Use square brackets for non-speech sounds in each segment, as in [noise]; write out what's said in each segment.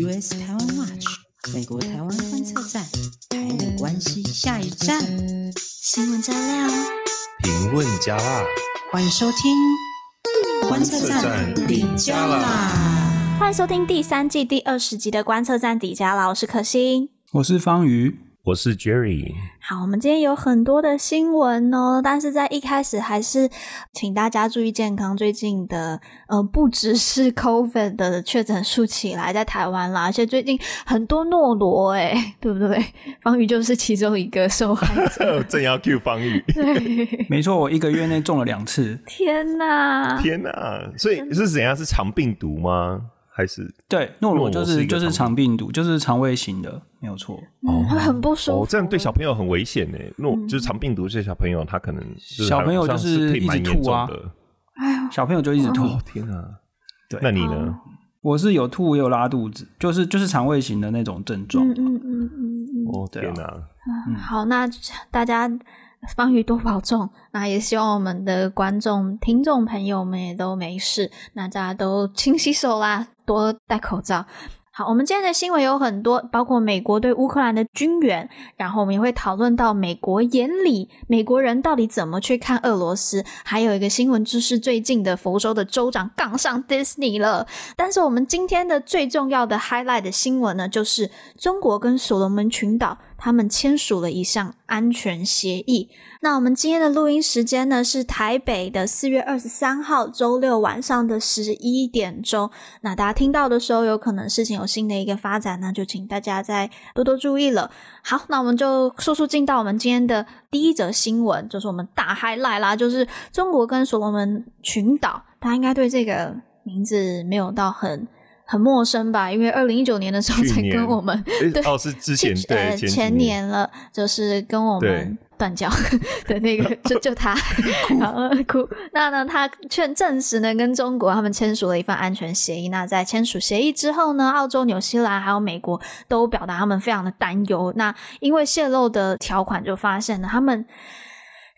US 台湾 Watch 美国台湾观测站，台美关系下一站，新闻加料，评论加辣，欢迎收听观测站底加啦！欢迎收听第三季第二十集的观测站底加啦！我是可心，我是方瑜。我是 Jerry。好，我们今天有很多的新闻哦，但是在一开始还是请大家注意健康。最近的呃，不只是 [laughs] COVID 的确诊数起来在台湾啦，而且最近很多诺罗，哎，[laughs] 对不对？方宇就是其中一个受害者。[laughs] 正要 Q 方宇。对，没错，我一个月内中了两次。天哪！天哪！所以是怎样？是肠病毒吗？还是对诺罗就是就是肠病毒，就是肠胃型的，没有错。哦，会很不舒服。哦，这样对小朋友很危险呢。诺就是肠病毒，这些小朋友他可能小朋友就是一直吐啊。哎，小朋友就一直吐。天啊！对，那你呢？我是有吐，也有拉肚子，就是就是肠胃型的那种症状。嗯嗯嗯嗯哦，天哪！好，那大家。方宇多保重，那也希望我们的观众、听众朋友们也都没事，那大家都勤洗手啦，多戴口罩。好，我们今天的新闻有很多，包括美国对乌克兰的军援，然后我们也会讨论到美国眼里美国人到底怎么去看俄罗斯，还有一个新闻就是最近的佛州的州长杠上 Disney 了。但是我们今天的最重要的 highlight 的新闻呢，就是中国跟所罗门群岛。他们签署了一项安全协议。那我们今天的录音时间呢，是台北的四月二十三号周六晚上的十一点钟。那大家听到的时候，有可能事情有新的一个发展，那就请大家再多多注意了。好，那我们就速速进到我们今天的第一则新闻，就是我们大 highlight 啦，就是中国跟所罗门群岛。大家应该对这个名字没有到很。很陌生吧？因为二零一九年的时候才跟我们，[laughs] 对，哦，是之前对呃前，年了，就是跟我们断交的那个，[laughs] 就就他 [laughs] 好哭。那呢，他劝证实呢，跟中国他们签署了一份安全协议。那在签署协议之后呢，澳洲、纽西兰还有美国都表达他们非常的担忧。那因为泄露的条款，就发现了他们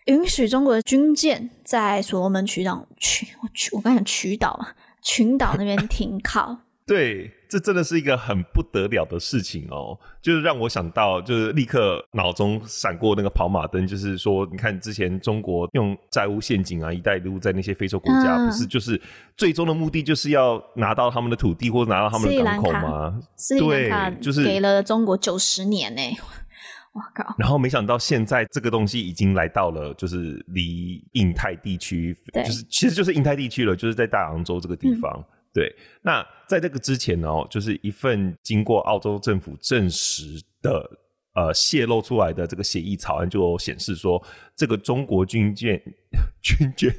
允许中国的军舰在所罗门群岛群，我去，我刚想群岛嘛，群岛那边停靠。对，这真的是一个很不得了的事情哦，就是让我想到，就是立刻脑中闪过那个跑马灯，就是说，你看之前中国用债务陷阱啊，一带一路在那些非洲国家，嗯、不是就是最终的目的就是要拿到他们的土地或者拿到他们的港口吗？斯里兰卡就是给了中国九十年呢，[laughs] 我靠！然后没想到现在这个东西已经来到了，就是离印太地区，就是其实就是印太地区了，就是在大洋洲这个地方。嗯对，那在这个之前呢，就是一份经过澳洲政府证实的，呃，泄露出来的这个协议草案，就显示说，这个中国军舰、[laughs] 军舰、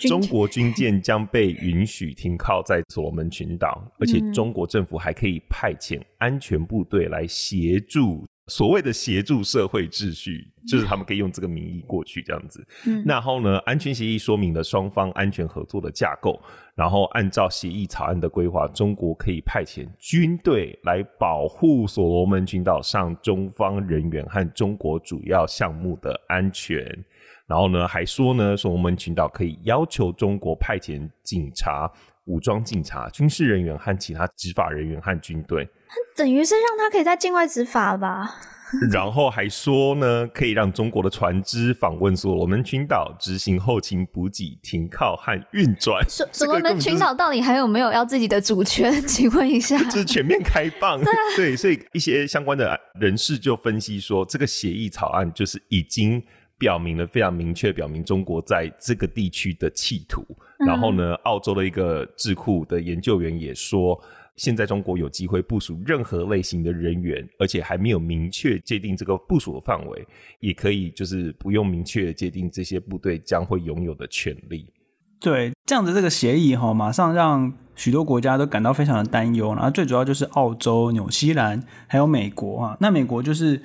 中国军舰将被允许停靠在所罗门群岛，而且中国政府还可以派遣安全部队来协助。所谓的协助社会秩序，就是他们可以用这个名义过去这样子。嗯，然后呢，安全协议说明了双方安全合作的架构，然后按照协议草案的规划，中国可以派遣军队来保护所罗门群岛上中方人员和中国主要项目的安全。然后呢，还说呢，所罗门群岛可以要求中国派遣警察、武装警察、军事人员和其他执法人员和军队。等于是让他可以在境外执法吧，[laughs] 然后还说呢，可以让中国的船只访问所罗门群岛，执行后勤补给、停靠和运转。所所罗门群岛到底还有没有要自己的主权？请问一下，这是全面开放。[laughs] 对，对，所以一些相关的人士就分析说，这个协议草案就是已经表明了非常明确，表明中国在这个地区的企图。嗯、然后呢，澳洲的一个智库的研究员也说。现在中国有机会部署任何类型的人员，而且还没有明确界定这个部署的范围，也可以就是不用明确界定这些部队将会拥有的权利。对，这样子这个协议哈，马上让许多国家都感到非常的担忧。然后最主要就是澳洲、纽西兰还有美国啊，那美国就是。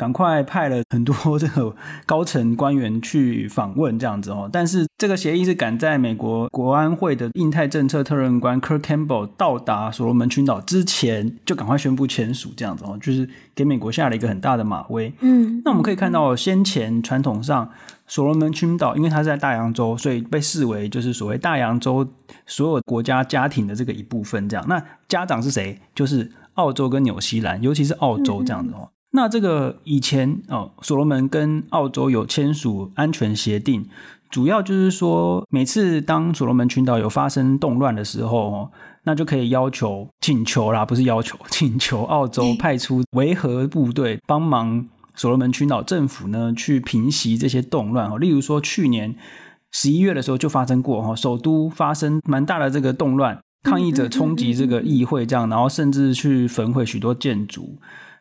赶快派了很多 [laughs] 这个高层官员去访问，这样子哦。但是这个协议是赶在美国国安会的印太政策特任官 Kirk Campbell 到达所罗门群岛之前，就赶快宣布签署，这样子哦，就是给美国下了一个很大的马威。嗯，那我们可以看到，先前传统上所罗门群岛，因为它是在大洋洲，所以被视为就是所谓大洋洲所有国家家庭的这个一部分。这样，那家长是谁？就是。澳洲跟纽西兰，尤其是澳洲这样子哦。嗯、那这个以前哦，所罗门跟澳洲有签署安全协定，主要就是说，每次当所罗门群岛有发生动乱的时候哦，那就可以要求、请求啦，不是要求，[laughs] 请求澳洲派出维和部队帮忙所罗门群岛政府呢去平息这些动乱哦。例如说，去年十一月的时候就发生过哈，首都发生蛮大的这个动乱。抗议者冲击这个议会，这样，然后甚至去焚毁许多建筑。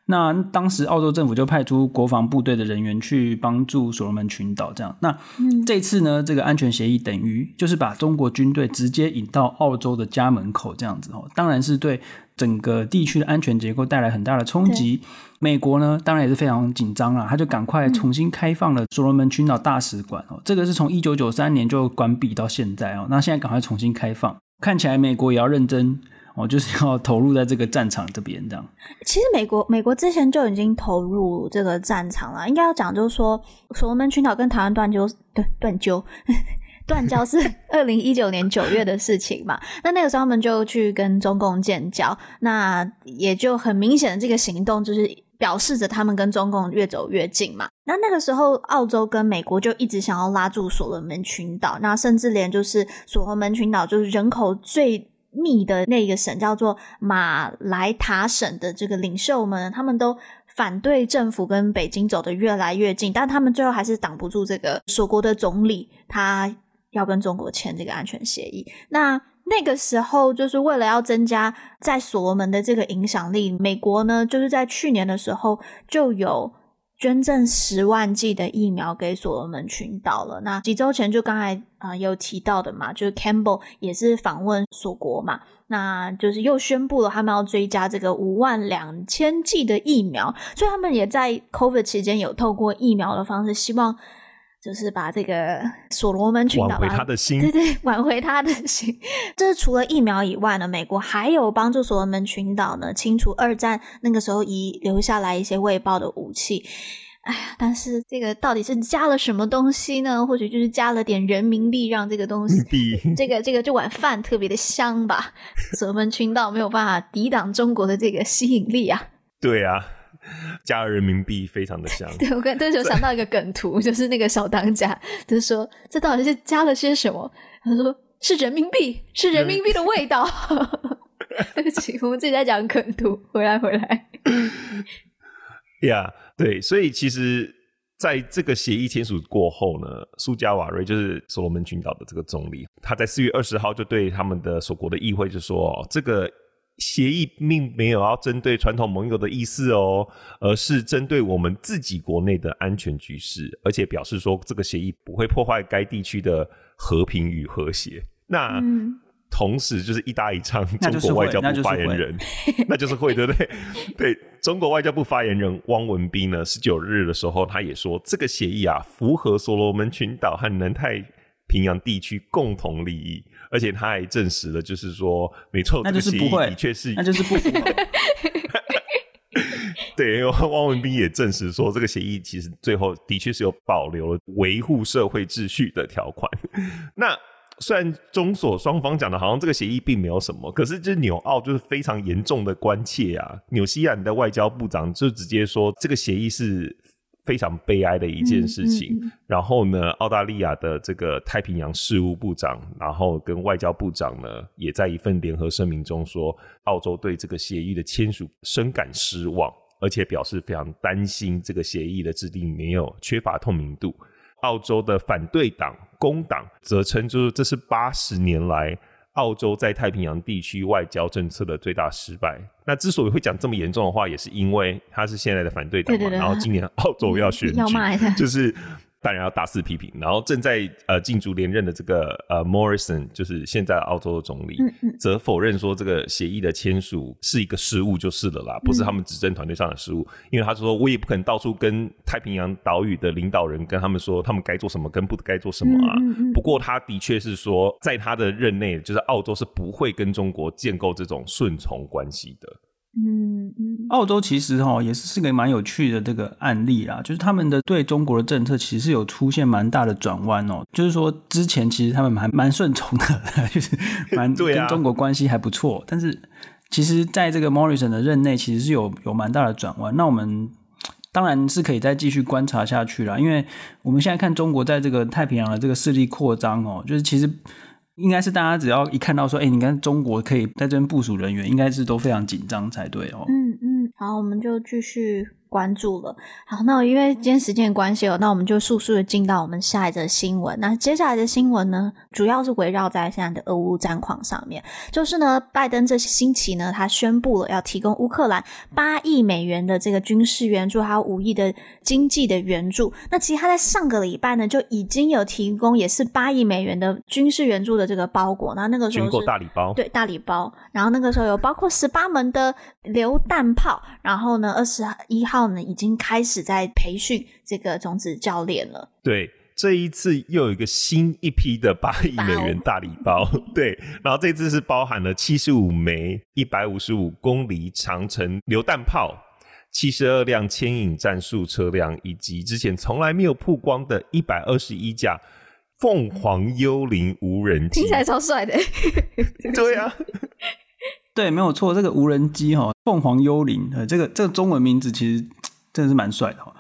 那当时澳洲政府就派出国防部队的人员去帮助所罗门群岛，这样。那这次呢，这个安全协议等于就是把中国军队直接引到澳洲的家门口，这样子哦。当然是对整个地区的安全结构带来很大的冲击。美国呢，当然也是非常紧张啊，他就赶快重新开放了所罗门群岛大使馆哦。这个是从一九九三年就关闭到现在哦，那现在赶快重新开放。看起来美国也要认真哦，就是要投入在这个战场这边这样。其实美国美国之前就已经投入这个战场了，应该要讲就是说，所罗门群岛跟台湾断交，对，断交，[laughs] 断交是 [laughs] 二零一九年九月的事情嘛。那那个时候他们就去跟中共建交，那也就很明显的这个行动就是。表示着他们跟中共越走越近嘛。那那个时候，澳洲跟美国就一直想要拉住所罗门群岛，那甚至连就是所罗门群岛就是人口最密的那个省叫做马来塔省的这个领袖们，他们都反对政府跟北京走得越来越近，但他们最后还是挡不住这个锁国的总理，他要跟中国签这个安全协议。那那个时候，就是为了要增加在所罗门的这个影响力，美国呢，就是在去年的时候就有捐赠十万剂的疫苗给所罗门群岛了。那几周前就刚才啊、有提到的嘛，就是 Campbell 也是访问所国嘛，那就是又宣布了他们要追加这个五万两千剂的疫苗，所以他们也在 COVID 期间有透过疫苗的方式希望。就是把这个所罗门群岛挽回他的心，对对，[laughs] 挽回他的心。这是除了疫苗以外呢，美国还有帮助所罗门群岛呢清除二战那个时候遗留下来一些未爆的武器。哎呀，但是这个到底是加了什么东西呢？或许就是加了点人民币，让这个东西，这个这个这碗饭特别的香吧。所罗门群岛没有办法抵挡中国的这个吸引力啊。对啊。加了人民币，非常的香。[laughs] 对，我刚这就想到一个梗图，[laughs] 就是那个小当家，就是说这到底是加了些什么？他说是人民币，是人民币的味道。[laughs] 对不起，我们自己在讲梗图，回来回来。呀，yeah, 对，所以其实在这个协议签署过后呢，苏加瓦瑞就是所罗门群岛的这个总理，他在四月二十号就对他们的所国的议会就说这个。协议并没有要针对传统盟友的意思哦，而是针对我们自己国内的安全局势，而且表示说这个协议不会破坏该地区的和平与和谐。那、嗯、同时就是一搭一唱，中国外交部发言人，[laughs] 那就是会，对不对？[laughs] 对，中国外交部发言人汪文斌呢，十九日的时候，他也说这个协议啊，符合所罗门群岛和南太平洋地区共同利益。而且他还证实了，就是说，没错，那就是不会，的确是，那就是不会。[laughs] 对，因为汪文斌也证实说，这个协议其实最后的确是有保留了维护社会秩序的条款。[laughs] 那虽然中所双方讲的好像这个协议并没有什么，可是就是纽澳就是非常严重的关切啊。纽西兰的外交部长就直接说，这个协议是。非常悲哀的一件事情。嗯嗯嗯、然后呢，澳大利亚的这个太平洋事务部长，然后跟外交部长呢，也在一份联合声明中说，澳洲对这个协议的签署深感失望，而且表示非常担心这个协议的制定没有缺乏透明度。澳洲的反对党工党则称，就是这是八十年来。澳洲在太平洋地区外交政策的最大失败。那之所以会讲这么严重的话，也是因为他是现在的反对党嘛。对对对，然后今年澳洲要选举，就是。当然要大肆批评，然后正在呃竞逐连任的这个呃 Morrison，就是现在澳洲的总理，则、否认说这个协议的签署是一个失误就是了啦，不是他们执政团队上的失误，嗯、因为他说我也不可能到处跟太平洋岛屿的领导人跟他们说他们该做什么跟不该做什么啊。不过他的确是说，在他的任内，就是澳洲是不会跟中国建构这种顺从关系的。嗯嗯，澳洲其实哈也是是个蛮有趣的这个案例啦，就是他们的对中国的政策其实是有出现蛮大的转弯哦，就是说之前其实他们还蛮顺从的，就是 [laughs] 蛮跟中国关系还不错，但是其实在这个 Morrison 的任内，其实是有有蛮大的转弯。那我们当然是可以再继续观察下去了，因为我们现在看中国在这个太平洋的这个势力扩张哦，就是其实应该是大家只要一看到说，哎，你看中国可以在这边部署人员，应该是都非常紧张才对哦。嗯嗯，好，我们就继续。关注了，好，那因为今天时间的关系哦，那我们就速速的进到我们下一则新闻。那接下来的新闻呢，主要是围绕在现在的俄乌战况上面。就是呢，拜登这星期呢，他宣布了要提供乌克兰八亿美元的这个军事援助，还有五亿的经济的援助。那其实他在上个礼拜呢，就已经有提供也是八亿美元的军事援助的这个包裹。那那个时候是大礼包，对，大礼包。然后那个时候有包括十八门的榴弹炮，然后呢，二十一号。呢，已经开始在培训这个种子教练了。对，这一次又有一个新一批的八亿美元大礼包。对，然后这次是包含了七十五枚一百五十五公里长程榴弹炮、七十二辆牵引战术车辆，以及之前从来没有曝光的一百二十一架凤凰幽灵无人机。听起来超帅的。对啊。对，没有错，这个无人机哈，凤凰幽灵，呃，这个这个中文名字其实真的是蛮帅的哈。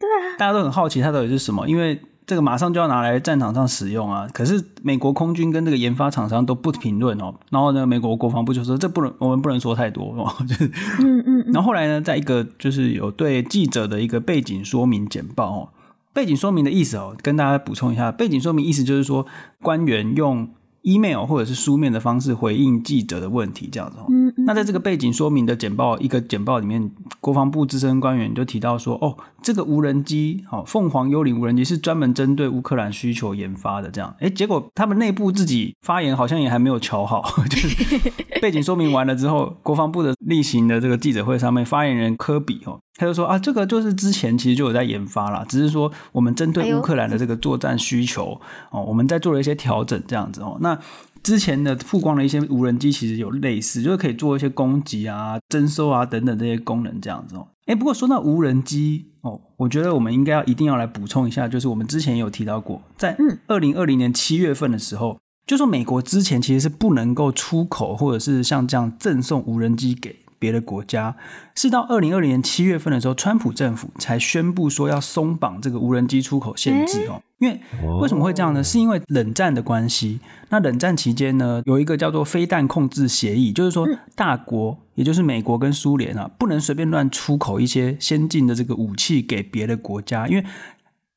对啊，大家都很好奇它到底是什么，因为这个马上就要拿来战场上使用啊。可是美国空军跟这个研发厂商都不评论哦。然后呢，美国国防部就说这不能，我们不能说太多哦。[laughs] 就是，嗯嗯。然后后来呢，在一个就是有对记者的一个背景说明简报哦，背景说明的意思哦，跟大家补充一下，背景说明意思就是说官员用。Email 或者是书面的方式回应记者的问题，这样子。嗯嗯。那在这个背景说明的简报，一个简报里面，国防部资深官员就提到说，哦，这个无人机，哦，凤凰幽灵无人机是专门针对乌克兰需求研发的，这样。诶，结果他们内部自己发言好像也还没有瞧好，[laughs] 就是 [laughs] 背景说明完了之后，国防部的例行的这个记者会上面，发言人科比哦，他就说啊，这个就是之前其实就有在研发啦，只是说我们针对乌克兰的这个作战需求哦，我们在做了一些调整，这样子哦，那。之前的曝光的一些无人机，其实有类似，就是可以做一些攻击啊、征收啊等等这些功能，这样子哦。哎，不过说到无人机哦，我觉得我们应该要一定要来补充一下，就是我们之前有提到过，在二零二零年七月份的时候，就说美国之前其实是不能够出口或者是像这样赠送无人机给。别的国家是到二零二零年七月份的时候，川普政府才宣布说要松绑这个无人机出口限制哦。因为为什么会这样呢？是因为冷战的关系。那冷战期间呢，有一个叫做飞弹控制协议，就是说大国，也就是美国跟苏联啊，不能随便乱出口一些先进的这个武器给别的国家，因为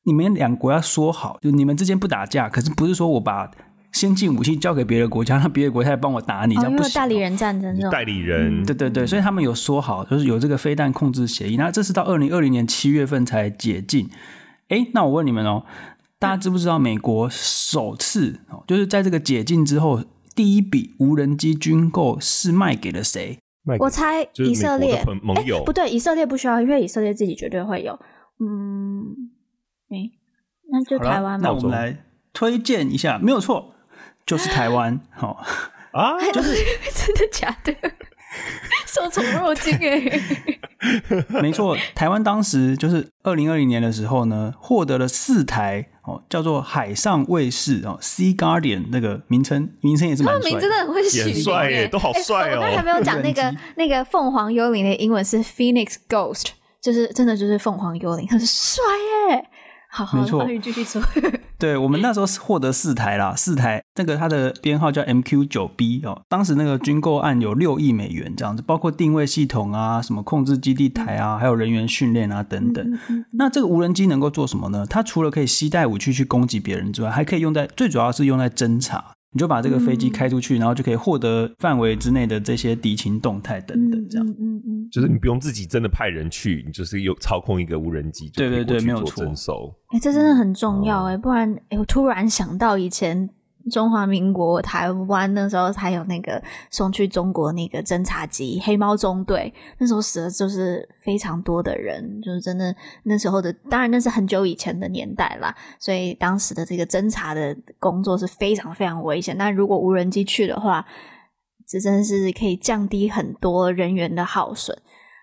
你们两国要说好，就你们之间不打架，可是不是说我把。先进武器交给别的国家，让别的国家来帮我打你，这样不行。哦，代理人战争，代理人，对对对，所以他们有说好，就是有这个飞弹控制协议。那这是到二零二零年七月份才解禁。哎，那我问你们哦，大家知不知道美国首次哦，就是在这个解禁之后，第一笔无人机军购是卖给了谁？我猜以色列盟友。不对，以色列不需要，因为以色列自己绝对会有。嗯，哎，那就台湾。那我们来推荐一下，没有错。就是台湾，好啊，[laughs] 就是 [laughs] 真的假的？[laughs] 受宠若惊哎，没错，台湾当时就是二零二零年的时候呢，获得了四台哦，叫做海上卫视哦，Sea Guardian 那个名称，名称也是蛮帅，名真的很会取，帅耶，都好帅哦。我刚才还没有讲那个那个凤凰幽灵的英文是 Phoenix Ghost，就是真的就是凤凰幽灵，很帅耶。好，好，没错，继续说。对，我们那时候是获得四台啦，四台，那个它的编号叫 MQ 九 B 哦。当时那个军购案有六亿美元这样子，包括定位系统啊、什么控制基地台啊，还有人员训练啊等等。嗯嗯嗯。那这个无人机能够做什么呢？它除了可以携带武器去攻击别人之外，还可以用在，最主要是用在侦察。你就把这个飞机开出去，嗯、然后就可以获得范围之内的这些敌情动态等等，这样。嗯嗯嗯，就是你不用自己真的派人去，你就是有操控一个无人机，对对对，没有错。哎、欸，这真的很重要哎、欸，不然哎、欸，我突然想到以前。中华民国台湾那时候才有那个送去中国那个侦察机黑猫中队，那时候死的就是非常多的人，就是真的那时候的，当然那是很久以前的年代啦，所以当时的这个侦察的工作是非常非常危险。那如果无人机去的话，这真的是可以降低很多人员的耗损。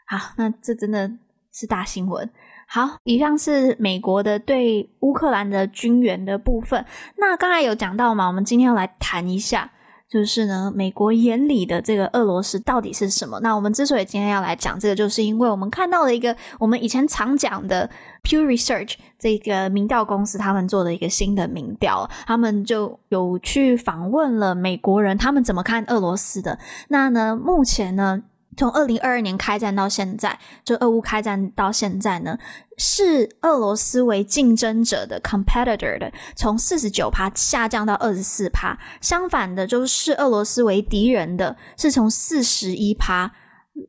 好，那这真的是大新闻。好，以上是美国的对乌克兰的军援的部分。那刚才有讲到嘛，我们今天要来谈一下，就是呢，美国眼里的这个俄罗斯到底是什么？那我们之所以今天要来讲这个，就是因为我们看到了一个我们以前常讲的 Pew Research 这个民调公司，他们做的一个新的民调，他们就有去访问了美国人，他们怎么看俄罗斯的？那呢，目前呢？从二零二二年开战到现在，就俄乌开战到现在呢，视俄罗斯为竞争者的 competitor 的，从四十九趴下降到二十四趴。相反的，就是视俄罗斯为敌人的，是从四十一趴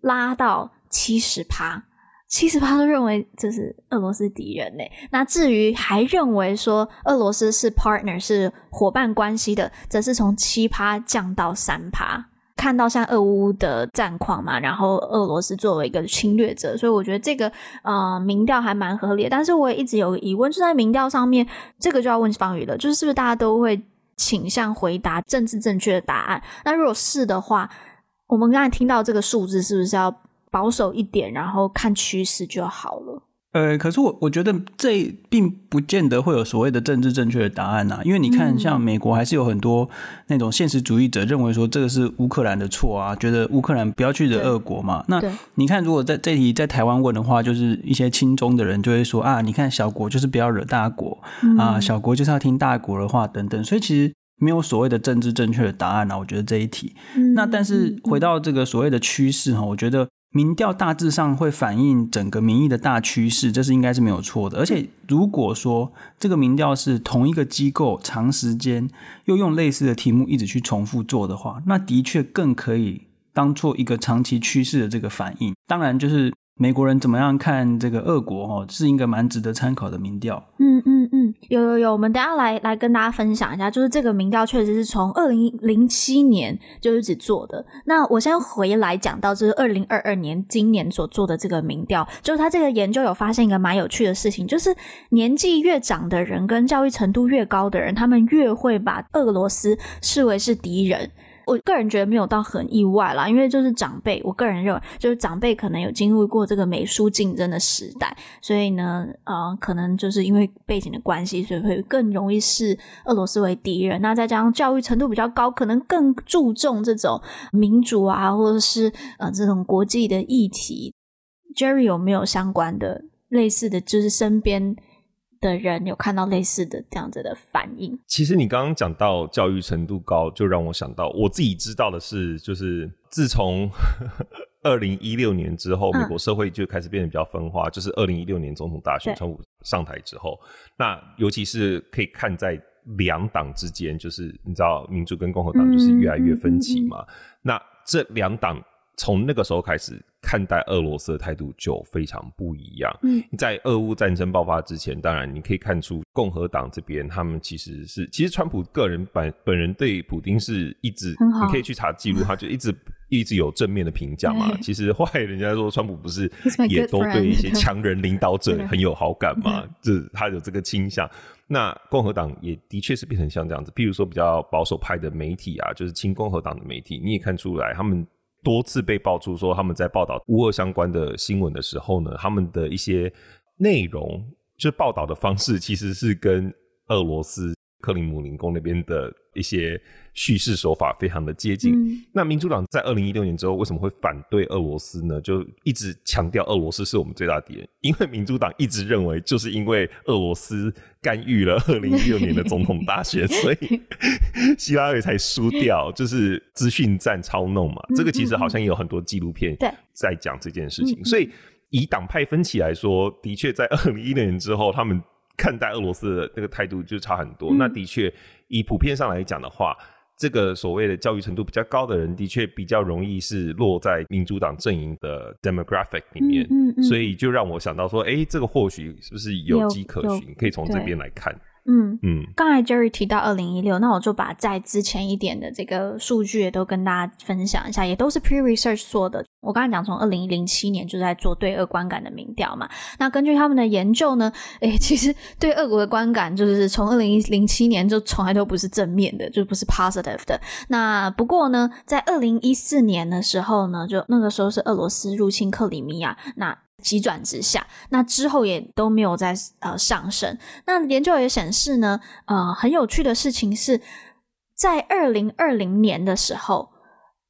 拉到七十趴，七十趴都认为这是俄罗斯敌人呢。那至于还认为说俄罗斯是 partner 是伙伴关系的，则是从七趴降到三趴。看到像俄乌的战况嘛，然后俄罗斯作为一个侵略者，所以我觉得这个呃民调还蛮合理。但是我也一直有疑问，就在民调上面，这个就要问方宇了，就是是不是大家都会倾向回答政治正确的答案？那如果是的话，我们刚才听到这个数字，是不是要保守一点，然后看趋势就好了？呃，可是我我觉得这并不见得会有所谓的政治正确的答案呐、啊，因为你看，像美国还是有很多那种现实主义者认为说这个是乌克兰的错啊，觉得乌克兰不要去惹俄国嘛。那你看，如果在这题在台湾问的话，就是一些亲中的人就会说啊，你看小国就是不要惹大国啊，小国就是要听大国的话等等，所以其实没有所谓的政治正确的答案啊。我觉得这一题，那但是回到这个所谓的趋势哈，我觉得。民调大致上会反映整个民意的大趋势，这是应该是没有错的。而且，如果说这个民调是同一个机构长时间又用类似的题目一直去重复做的话，那的确更可以当做一个长期趋势的这个反应。当然，就是。美国人怎么样看这个俄国？哈，是一个蛮值得参考的民调。嗯嗯嗯，有有有，我们等下来来跟大家分享一下，就是这个民调确实是从二零零七年就一直做的。那我先回来讲到，就是二零二二年今年所做的这个民调，就是他这个研究有发现一个蛮有趣的事情，就是年纪越长的人跟教育程度越高的人，他们越会把俄罗斯视为是敌人。我个人觉得没有到很意外啦，因为就是长辈，我个人认为就是长辈可能有经历过这个美苏竞争的时代，所以呢，呃，可能就是因为背景的关系，所以会更容易视俄罗斯为敌人。那再加上教育程度比较高，可能更注重这种民主啊，或者是呃这种国际的议题。Jerry 有没有相关的类似的就是身边？的人有看到类似的这样子的反应。其实你刚刚讲到教育程度高，就让我想到我自己知道的是，就是自从 [laughs] 二零一六年之后，美国社会就开始变得比较分化。嗯、就是二零一六年总统大选，川普上台之后，那尤其是可以看在两党之间，就是你知道民主跟共和党就是越来越分歧嘛。那这两党从那个时候开始。看待俄罗斯的态度就非常不一样。嗯，在俄乌战争爆发之前，当然你可以看出共和党这边他们其实是，其实川普个人本本人对普丁是一直，你可以去查记录，他就一直 [laughs] 一直有正面的评价嘛。[laughs] 其实后来人家说川普不是也都对一些强人领导者很有好感嘛，[laughs] 就是他有这个倾向。那共和党也的确是变成像这样子，譬如说比较保守派的媒体啊，就是亲共和党的媒体，你也看出来他们。多次被爆出说他们在报道乌俄相关的新闻的时候呢，他们的一些内容就报道的方式其实是跟俄罗斯克里姆林宫那边的一些。叙事手法非常的接近。嗯、那民主党在二零一六年之后为什么会反对俄罗斯呢？就一直强调俄罗斯是我们最大敌人，因为民主党一直认为就是因为俄罗斯干预了 [laughs] 二零一六年的总统大选，所以 [laughs] 希拉里才输掉，就是资讯战操弄嘛。嗯、这个其实好像也有很多纪录片在讲这件事情。对所以以党派分歧来说，的确在二零一六年之后，他们看待俄罗斯的那个态度就差很多。嗯、那的确以普遍上来讲的话。这个所谓的教育程度比较高的人，的确比较容易是落在民主党阵营的 demographic 里面，嗯嗯嗯、所以就让我想到说，哎，这个或许是不是有迹可循，可以从这边来看。嗯嗯，刚才 Jerry 提到二零一六，那我就把在之前一点的这个数据也都跟大家分享一下，也都是 Pew Research 做的。我刚才讲从二零零七年就在做对俄观感的民调嘛，那根据他们的研究呢，诶，其实对俄国的观感就是从二零零七年就从来都不是正面的，就不是 positive 的。那不过呢，在二零一四年的时候呢，就那个时候是俄罗斯入侵克里米亚，那。急转直下，那之后也都没有再呃上升。那研究也显示呢，呃，很有趣的事情是，在二零二零年的时候，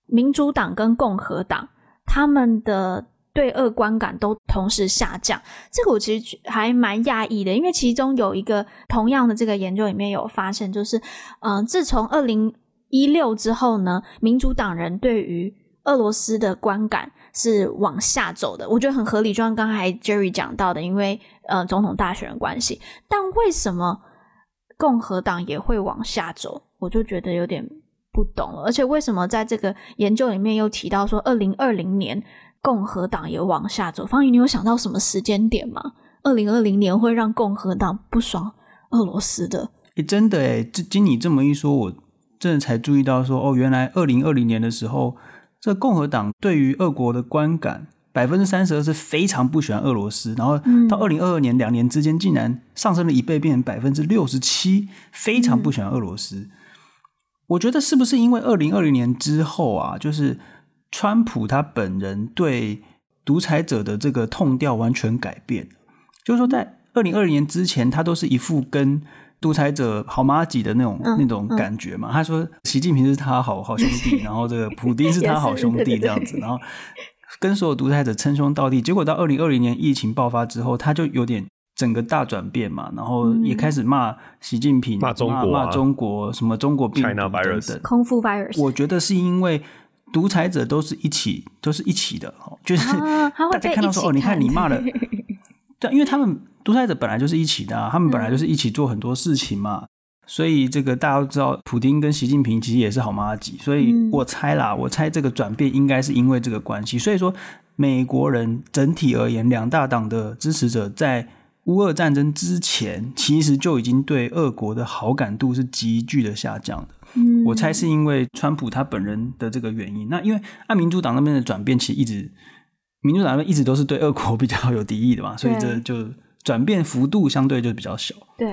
民主党跟共和党他们的对俄观感都同时下降。这个我其实还蛮讶异的，因为其中有一个同样的这个研究里面有发现，就是嗯、呃，自从二零一六之后呢，民主党人对于俄罗斯的观感是往下走的。我觉得很合理，就像刚才 Jerry 讲到的，因为呃总统大选的关系。但为什么共和党也会往下走？我就觉得有点不懂了。而且为什么在这个研究里面又提到说，二零二零年共和党也往下走？方宇，你有想到什么时间点吗？二零二零年会让共和党不爽俄罗斯的？真的哎，这经你这么一说，我真的才注意到说，哦，原来二零二零年的时候。这共和党对于俄国的观感，百分之三十二是非常不喜欢俄罗斯，然后到二零二二年两年之间，竟然上升了一倍，变成百分之六十七，非常不喜欢俄罗斯。嗯。我觉得是不是因为二零二零年之后啊，就是川普他本人对独裁者的这个痛调完全改变，就是说在二零二零年之前，他都是一副跟。独裁者好麻吉的那种、嗯、那种感觉嘛？嗯、他说习近平是他好好兄弟，[laughs] 然后这个普丁是他好兄弟 [laughs] 这样子，然后跟所有独裁者称兄道弟。结果到二零二零年疫情爆发之后，他就有点整个大转变嘛，然后也开始骂习近平、骂、嗯、中国、骂中国什么中国病毒等等。空腹 virus，我觉得是因为独裁者都是一起都是一起的，就是、啊、[laughs] 大家看到说哦，你看你骂了。对，因为他们独裁者本来就是一起的啊，他们本来就是一起做很多事情嘛，嗯、所以这个大家都知道，普丁跟习近平其实也是好妈吉，所以我猜啦，我猜这个转变应该是因为这个关系。所以说，美国人整体而言，两大党的支持者在乌俄战争之前，其实就已经对俄国的好感度是急剧的下降的。嗯，我猜是因为川普他本人的这个原因。那因为按民主党那边的转变，其实一直。民主党那边一直都是对俄国比较有敌意的嘛，所以这就转变幅度相对就比较小。对，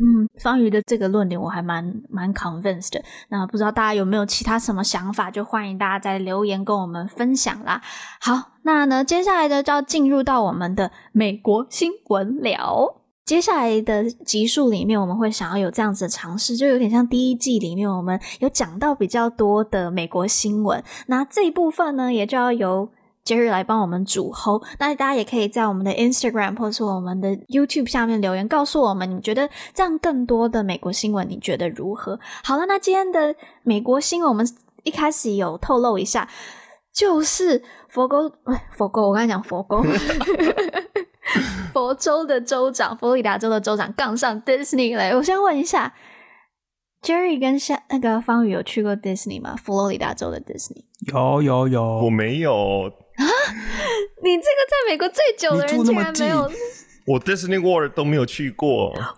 嗯，方瑜的这个论点我还蛮蛮 convinced 的。那不知道大家有没有其他什么想法，就欢迎大家在留言跟我们分享啦。好，那呢，接下来呢就要进入到我们的美国新闻了。接下来的集数里面，我们会想要有这样子的尝试，就有点像第一季里面我们有讲到比较多的美国新闻。那这一部分呢，也就要由 Jerry 来帮我们主 hold，那大家也可以在我们的 Instagram 或是我们的 YouTube 下面留言，告诉我们你觉得这样更多的美国新闻你觉得如何？好了，那今天的美国新闻我们一开始有透露一下，就是佛沟，[laughs] 佛沟，我刚才讲佛沟，[laughs] 佛州的州长，佛罗里达州的州长杠上 Disney 来。我先问一下，Jerry 跟夏那个方宇有去过 Disney 吗？佛罗里达州的 Disney 有有有，我没有。啊！[laughs] 你这个在美国最久的人竟然没有，我 Disney World 都没有去过。What？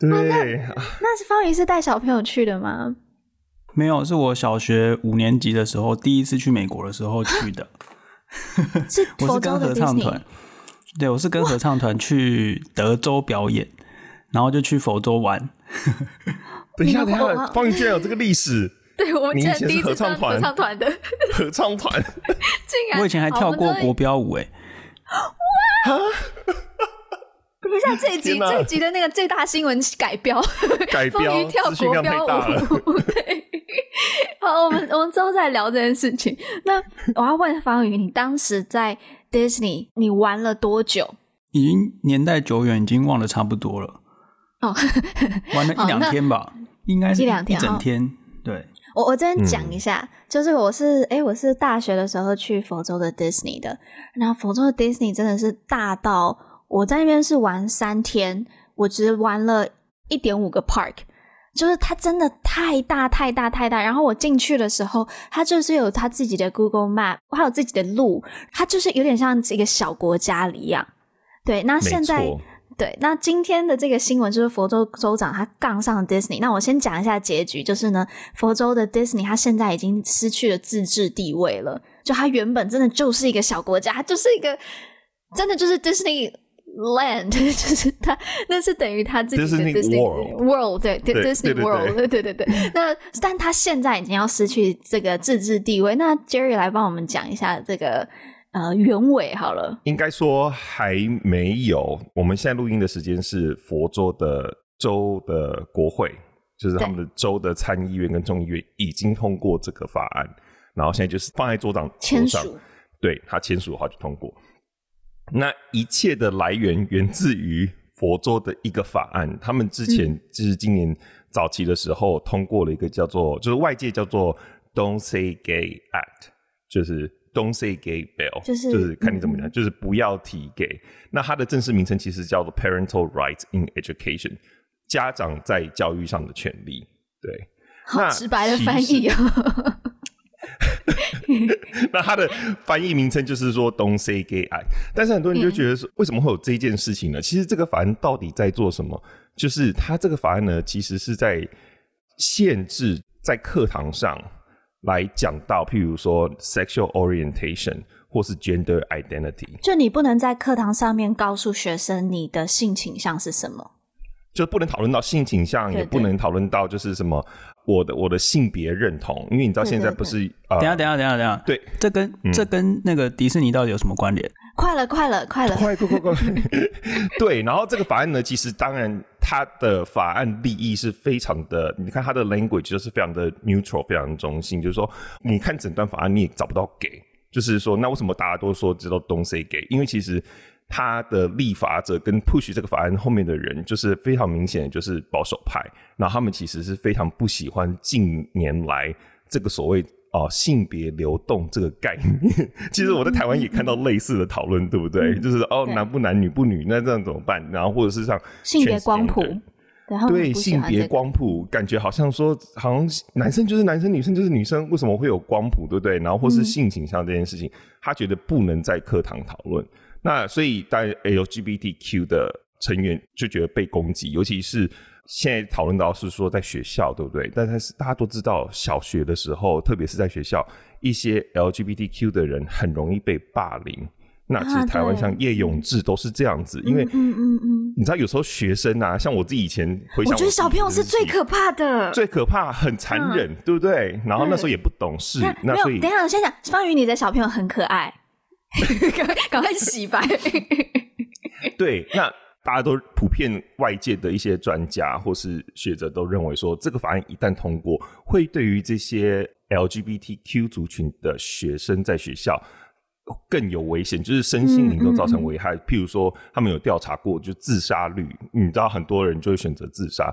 对，那，那是方宇是带小朋友去的吗？没有，是我小学五年级的时候第一次去美国的时候去的。[laughs] 是 [laughs] 我是跟合唱团，对，我是跟合唱团去德州表演，然后就去佛州玩。等一下，等一下，方宇居然有这个历史。[laughs] 对，我们以前第一次唱合唱团的 [laughs] 合唱团，[laughs] 竟然我以前还跳过国标舞哎！哇！等一下，这一集这一集的那个最大新闻改标，改标跳国标舞。对，好，我们我们之后再聊这件事情。那我要问方宇，你当时在 Disney 你玩了多久？已经年代久远，已经忘得差不多了。哦，玩了一两天吧，应该是一两天，一整天。对。我我这边讲一下，嗯、就是我是哎我是大学的时候去佛州的 Disney 的，然后佛州的 Disney 真的是大到我在那边是玩三天，我只玩了一点五个 park，就是它真的太大太大太大。然后我进去的时候，它就是有它自己的 Google Map，还有自己的路，它就是有点像一个小国家一样。对，那现在。对，那今天的这个新闻就是佛州州长他杠上了 Disney。那我先讲一下结局，就是呢，佛州的 Disney 他现在已经失去了自治地位了。就他原本真的就是一个小国家，他就是一个真的就是 Disney Land，[laughs] 就是他那是等于他自己的 Disney, World, World 对，对，Disney World，对对对对。那但他现在已经要失去这个自治地位。那 Jerry 来帮我们讲一下这个。呃，原委好了，应该说还没有。我们现在录音的时间是佛州的州的国会就是他们的州的参议院跟众议院已经通过这个法案，然后现在就是放在桌上签署，对，他签署的话就通过。那一切的来源源自于佛州的一个法案，他们之前就是今年早期的时候通过了一个叫做，就是外界叫做 “Don't Say Gay Act”，就是 “Don't Say Gay Bill”，就是就是看你怎么讲，嗯、就是不要提 gay。那它的正式名称其实叫做 “Parental Rights in Education”，家长在教育上的权利。对，好直白的翻译哦。[laughs] 那它的翻译名称就是说 “Don't say gay act”，但是很多人就觉得说，为什么会有这件事情呢？其实这个法案到底在做什么？就是它这个法案呢，其实是在限制在课堂上来讲到，譬如说 sexual orientation 或是 gender identity，就你不能在课堂上面告诉学生你的性倾向是什么。就不能讨论到性倾向，也不能讨论到就是什么我的我的性别认同，因为你知道现在不是等下等下等下等下，对，这跟这跟那个迪士尼到底有什么关联？快了快了快了，快快快快！[laughs] 对，然后这个法案呢，其实当然它的法案立意是非常的，你看它的 language 就是非常的 neutral，非常中性，就是说你看整段法案你也找不到 gay，就是说那为什么大家都说知道 don't say gay？因为其实。他的立法者跟 push 这个法案后面的人，就是非常明显的就是保守派，然后他们其实是非常不喜欢近年来这个所谓哦、呃、性别流动这个概念。其实我在台湾也看到类似的讨论，嗯、对不对？嗯、就是哦男不男女不女，那这样怎么办？然后或者是像性别光谱，对性别光谱，感觉好像说好像男生就是男生，女生就是女生，为什么会有光谱？对不对？然后或是性倾向这件事情，嗯、他觉得不能在课堂讨论。那所以，当然 LGBTQ 的成员就觉得被攻击，尤其是现在讨论到是说在学校，对不对？但是大家都知道，小学的时候，特别是在学校，一些 LGBTQ 的人很容易被霸凌。那其实台湾像叶永志都是这样子，因为嗯嗯嗯，你知道有时候学生啊，像我自己以前回想，我觉得小朋友是最可怕的，最可怕，很残忍，对不对？然后那时候也不懂事，那所以等一下，我先讲方宇，你的小朋友很可爱。赶 [laughs] 快赶快洗白！[laughs] 对，那大家都普遍外界的一些专家或是学者都认为说，这个法案一旦通过，会对于这些 LGBTQ 族群的学生在学校更有危险，就是身心灵都造成危害。嗯嗯嗯，譬如说，他们有调查过，就自杀率，你知道很多人就会选择自杀。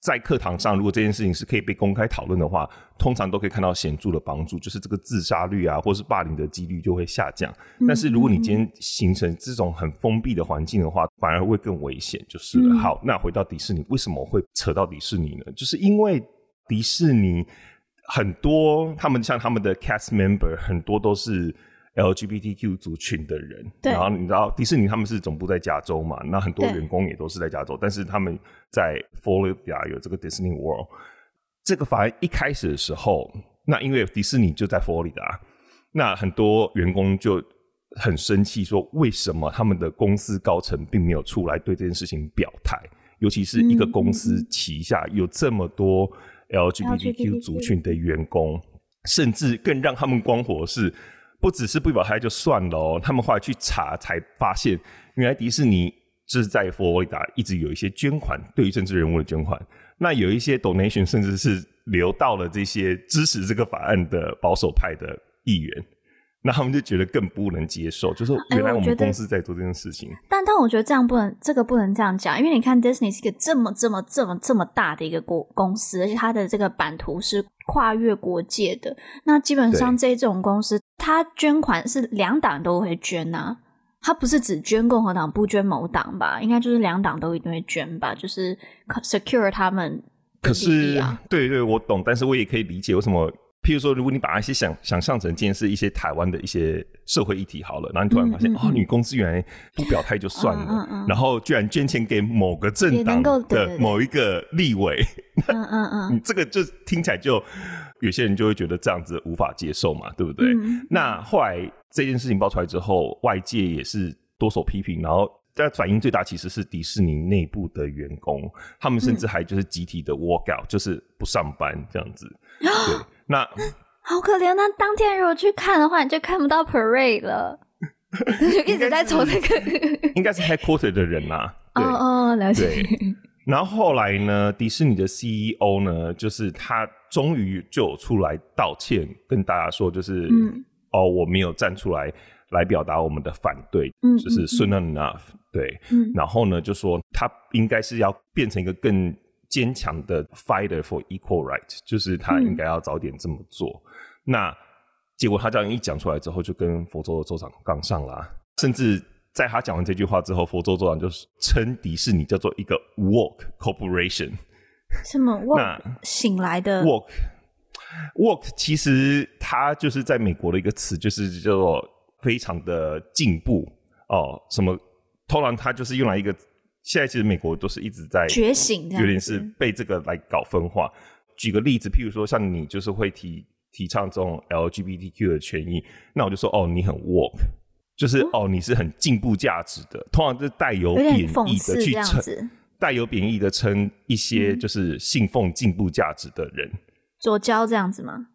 在课堂上，如果这件事情是可以被公开讨论的话，通常都可以看到显著的帮助，就是这个自杀率啊，或是霸凌的几率就会下降。嗯、但是如果你今天形成这种很封闭的环境的话，反而会更危险。就是了、嗯、好，那回到迪士尼，为什么会扯到迪士尼呢？就是因为迪士尼很多他们像他们的 cast member 很多都是。LGBTQ 族群的人，对然后你知道迪士尼他们是总部在加州嘛？那很多员工也都是在加州，但是他们在佛罗里达有这个 Disney World。这个法案一开始的时候，那因为迪士尼就在佛罗里达，那很多员工就很生气，说为什么他们的公司高层并没有出来对这件事情表态？尤其是一个公司旗下有这么多 LGBTQ 族群的员工，嗯、甚至更让他们光火是。不只是不表态就算了哦，他们后来去查才发现，原来迪士尼就是在佛罗里达一直有一些捐款，对于政治人物的捐款，那有一些 donation 甚至是流到了这些支持这个法案的保守派的议员。那他们就觉得更不能接受，就是原来我们公司在做这件事情。欸、但但我觉得这样不能，这个不能这样讲，因为你看 Disney 是一个这么这么这么这么大的一个国公司，而且它的这个版图是跨越国界的。那基本上这种公司，它捐款是两党都会捐呐、啊，它不是只捐共和党不捐某党吧？应该就是两党都一定会捐吧？就是 secure 他们。可是，对对，我懂，但是我也可以理解为什么。譬如说，如果你把那些想想象成，今天是一些台湾的一些社会议题好了，然后你突然发现，嗯嗯嗯、哦，女公司原来不表态就算了，然后居然捐钱给某个政党的某一个立委，嗯嗯嗯，[laughs] 你这个就听起来就有些人就会觉得这样子无法接受嘛，对不对？那后来这件事情爆出来之后，外界也是多所批评，然后但反应最大其实是迪士尼内部的员工，他们甚至还就是集体的 walk out，就是不上班这样子，对。[gasps] [laughs] 那 [laughs] 好可怜，那当天如果去看的话，你就看不到 parade 了，[laughs] 就一直在走那个，[laughs] 应该是 headquarter 的人呐。哦哦，了解。然后后来呢，迪士尼的 CEO 呢，就是他终于就出来道歉，跟大家说，就是、嗯、哦，我没有站出来来表达我们的反对，嗯、就是 soon enough，对，嗯、然后呢，就说他应该是要变成一个更坚强的 fighter for equal right，就是他应该要早点这么做。嗯、那结果他这样一讲出来之后，就跟佛州的州长杠上了，甚至。在他讲完这句话之后，佛州州长就称迪士尼叫做一个 woke corporation。什么 woke？醒来的 woke。woke 其实它就是在美国的一个词，就是叫做非常的进步哦。什么？通常它就是用来一个，现在其实美国都是一直在觉醒，有点是被这个来搞分化。举个例子，譬如说像你就是会提提倡这种 LGBTQ 的权益，那我就说哦，你很 woke。就是哦，你是很进步价值的，通常是带有贬义的去称，带有贬义的称一些就是信奉进步价值的人，左交这样子吗？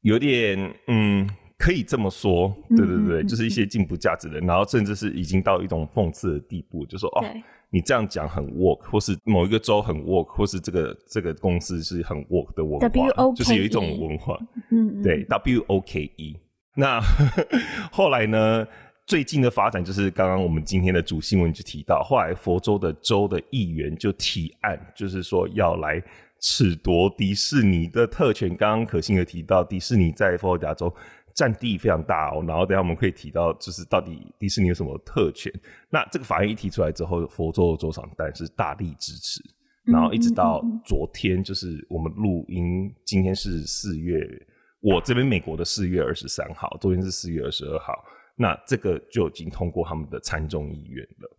有点嗯，可以这么说，对对对，就是一些进步价值的人，然后甚至是已经到一种讽刺的地步，就说哦，你这样讲很 woke，或是某一个州很 woke，或是这个这个公司是很 woke 的文化，就是有一种文化，嗯，对，W O K E。那 [laughs] 后来呢？最近的发展就是刚刚我们今天的主新闻就提到，后来佛州的州的议员就提案，就是说要来褫夺迪士尼的特权。刚刚可心有提到，迪士尼在佛罗里达州占地非常大哦，然后等下我们可以提到，就是到底迪士尼有什么特权。那这个法案一提出来之后，佛州的州长当然是大力支持，然后一直到昨天，就是我们录音，今天是四月，我这边美国的四月二十三号，昨天是四月二十二号。那这个就已经通过他们的参众议院了。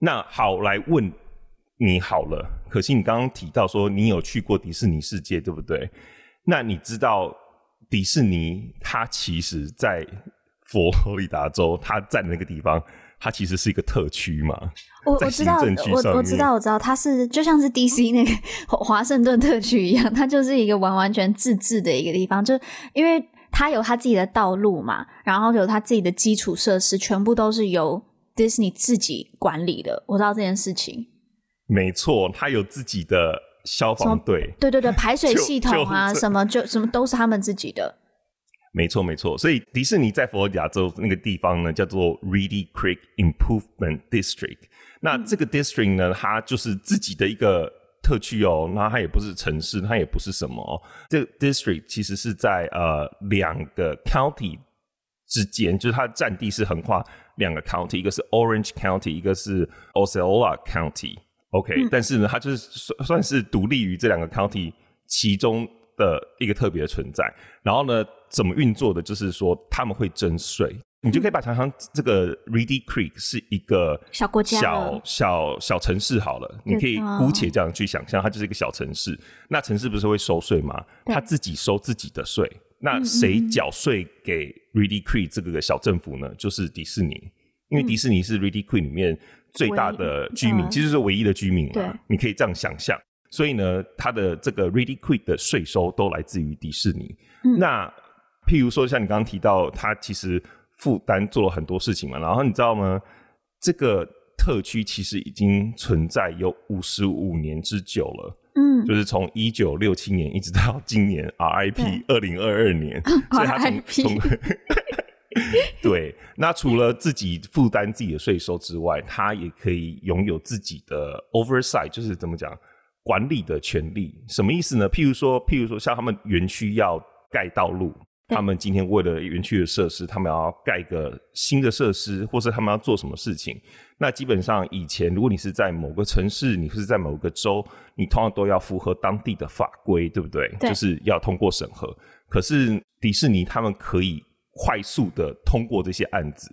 那好，来问你好了。可惜你刚刚提到说你有去过迪士尼世界，对不对？那你知道迪士尼它其实，在佛罗里达州它在的那个地方，它其实是一个特区嘛？我我知道，我我知道，我知道，它是就像是 DC 那个华盛顿特区一样，它就是一个完完全自治的一个地方，就因为。它有它自己的道路嘛，然后有它自己的基础设施，全部都是由 Disney 自己管理的。我知道这件事情。没错，它有自己的消防队。对对对，排水系统啊，什么就什么都是他们自己的。没错没错，所以迪士尼在佛罗里达州那个地方呢，叫做 Reedy Creek Improvement District。那这个 district 呢，它就是自己的一个。特区哦，那它也不是城市，它也不是什么哦。这个 district 其实是在呃两个 county 之间，就是它占地是横跨两个 county，一个是 Orange County，一个是 Osceola County。OK，嗯，但是呢，它就是算算是独立于这两个 county 其中的一个特别的存在。然后呢，怎么运作的？就是说他们会征税。你就可以把想象这个 Reedy Creek 是一个小国家、小小小城市好了，你可以姑且这样去想象，它就是一个小城市。那城市不是会收税吗？他自己收自己的税。那谁缴税给 Reedy Creek 这个小政府呢？就是迪士尼，因为迪士尼是 Reedy Creek 里面最大的居民，其实是唯一的居民啊。你可以这样想象。所以呢，它的这个 Really Quick 的税收都来自于迪士尼。那譬如说，像你刚刚提到，它其实。负担做了很多事情嘛，然后你知道吗？这个特区其实已经存在有五十五年之久了，嗯，就是从一九六七年一直到今年 RIP 二零二二年，[laughs] 所以他从从 [laughs] 对，那除了自己负担自己的税收之外，他也可以拥有自己的 oversight，就是怎么讲管理的权利。什么意思呢？譬如说，譬如说，像他们园区要盖道路。他们今天为了园区的设施，他们要盖一个新的设施，或是他们要做什么事情？那基本上以前，如果你是在某个城市，你是在某个州，你通常都要符合当地的法规，对不对？对，就是要通过审核。可是迪士尼他们可以快速的通过这些案子，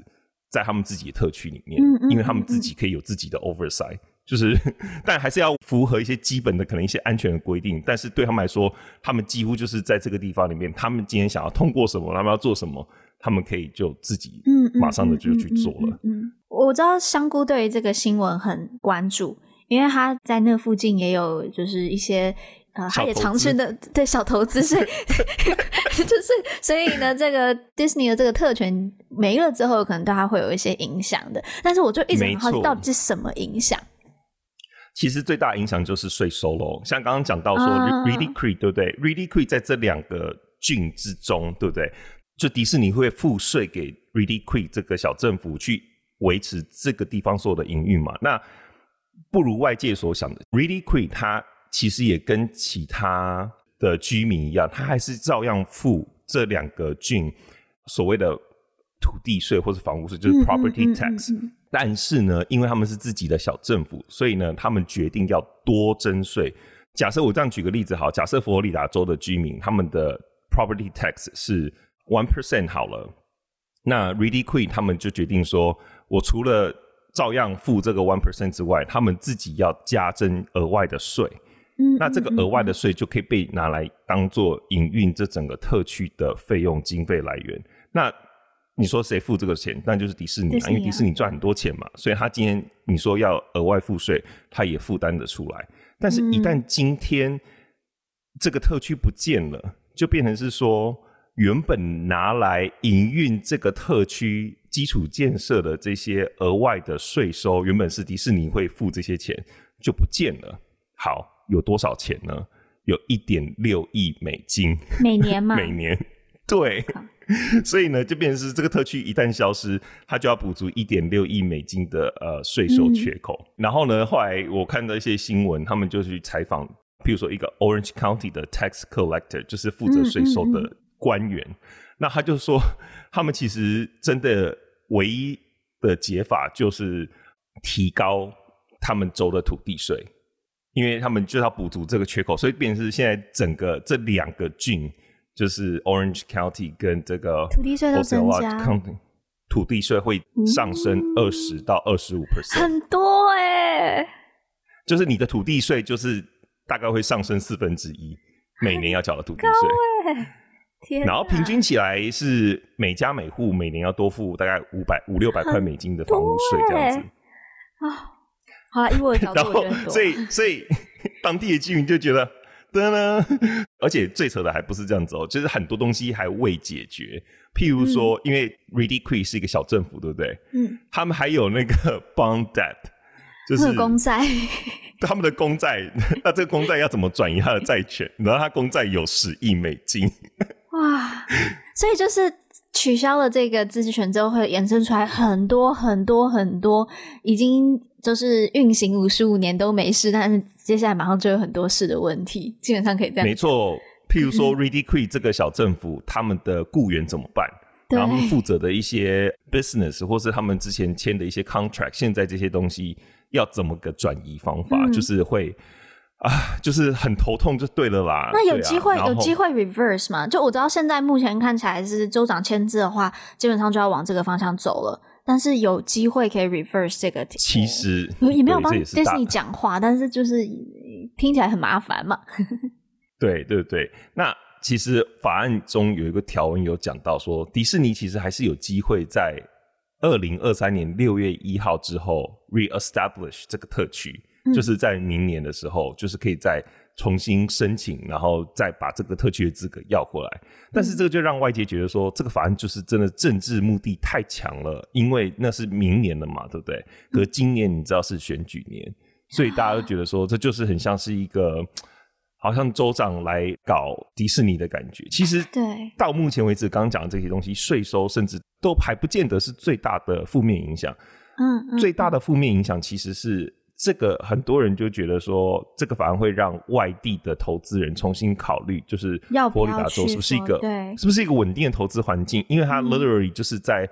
在他们自己的特区里面，嗯嗯嗯嗯，因为他们自己可以有自己的 oversight。就是，但还是要符合一些基本的可能一些安全的规定。但是对他们来说，他们几乎就是在这个地方里面，他们今天想要通过什么，他们要做什么，他们可以就自己马上的就去做了。嗯，我知道香菇对于这个新闻很关注，因为他在那附近也有就是一些呃，他也常去的对小投资，所以 [laughs] 就是所以呢，这个 Disney 的这个特权没了之后，可能对他会有一些影响的。但是我就一直很好奇，到底是什么影响？其实最大影响就是税收喽。像刚刚讲到说 Reedy Creek 对不对？Reedy Creek 在这两个郡之中，对不对？就迪士尼会付税给 Reedy Creek 这个小政府去维持这个地方所有的营运嘛？那不如外界所想的，Reedy Creek 它其实也跟其他的居民一样，他还是照样付这两个郡所谓的土地税或是房屋税，就是 property tax。但是呢，因为他们是自己的小政府，所以呢，他们决定要多征税。假设我这样举个例子好，假设佛罗里达州的居民他们的 property tax 是 one percent 好了，那 Reedy Queen 他们就决定说，我除了照样付这个 one percent 之外，他们自己要加征额外的税。嗯，那这个额外的税就可以被拿来当做营运这整个特区的费用经费来源。那你说谁付这个钱？那就是迪士尼啊，因为迪士尼赚很多钱嘛，所以他今天你说要额外付税，他也负担得出来。但是，一旦今天这个特区不见了，就变成是说，原本拿来营运这个特区基础建设的这些额外的税收，原本是迪士尼会付这些钱，就不见了。好，有多少钱呢？有一点六亿美金，每年吗？[laughs] 每年，对。所以呢，就变成是这个特区一旦消失，他就要补足一点六亿美金的呃税收缺口。嗯。然后呢，后来我看到一些新闻，他们就去采访，譬如说一个 Orange County 的 tax collector，就是负责税收的官员。嗯嗯嗯。那他就说，他们其实真的唯一的解法就是提高他们州的土地税，因为他们就要补足这个缺口，所以变成是现在整个这两个郡。就是 Orange County 跟这个土地税都增加，土地税会上升二十到二十五 percent，很多哎、欸。就是你的土地税就是大概会上升四分之一，每年要缴的土地税。然后平均起来是每家每户每年要多付大概五百五六百块美金的房屋税这样子。啊，好了，以我的角度，我觉得很多。所以所以当地的居民就觉得。的呢，而且最扯的还不是这样子哦，就是很多东西还未解决。譬如说，嗯、因为 Reedy Creek 是一个小政府，对不对？嗯，[laughs] 他们还有那个 bond debt，就是公债。[laughs] 他们的公债，那这个公债要怎么转移他的债权？然后他公债有十亿美金。[laughs] 哇，所以就是取消了这个自治权之后，会衍生出来很多很多很多已经。就是运行五十五年都没事，但是接下来马上就有很多事的问题，基本上可以这样。没错，譬如说 [laughs] Reedy Creek 这个小政府，他们的雇员怎么办？然后他们负责的一些 business 或是他们之前签的一些 contract，现在这些东西要怎么个转移方法？嗯、就是会啊，就是很头痛，就对了啦。那有机会、啊、有机会 reverse 吗？就我知道现在目前看起来是州长签字的话，基本上就要往这个方向走了。但是有机会可以 reverse 这个，其实也没有帮迪士尼讲话，但是就是听起来很麻烦嘛。[laughs] 对对对，那其实法案中有一个条文有讲到说，迪士尼其实还是有机会在二零二三年六月一号之后 reestablish 这个特区，嗯，就是在明年的时候，就是可以在。重新申请，然后再把这个特区的资格要过来。但是这个就让外界觉得说，这个法案就是真的政治目的太强了，因为那是明年的嘛，对不对？可是今年你知道是选举年，所以大家都觉得说，这就是很像是一个好像州长来搞迪士尼的感觉。其实，对，到目前为止，刚刚讲的这些东西，税收甚至都还不见得是最大的负面影响。嗯，最大的负面影响其实是。这个很多人就觉得说，这个反而会让外地的投资人重新考虑，就是佛罗里达州是不是一个对，是不是一个稳定的投资环境？因为它 literally 就是在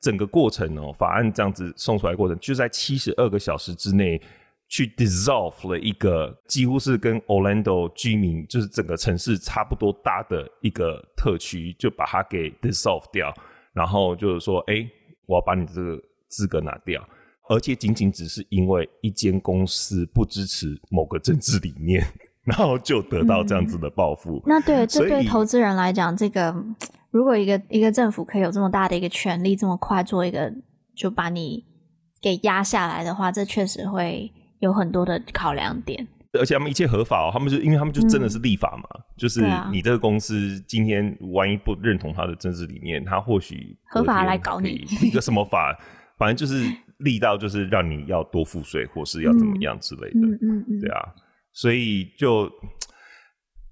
整个过程哦，法案这样子送出来的过程，就在七十二个小时之内去 dissolve 了一个几乎是跟 Orlando 居民就是整个城市差不多大的一个特区，就把它给 dissolve 掉，然后就是说，哎，我要把你这个资格拿掉。而且仅仅只是因为一间公司不支持某个政治理念，然后就得到这样子的报复。嗯、那对，这对投资人来讲，这个如果一个一个政府可以有这么大的一个权力，这么快做一个就把你给压下来的话，这确实会有很多的考量点。而且他们一切合法哦，他们就因为他们就真的是立法嘛，嗯、就是你这个公司今天万一不认同他的政治理念，他或许合法来搞你一个什么法。反正就是力到就是让你要多付税，或是要怎么样之类的。嗯嗯嗯，对啊，所以就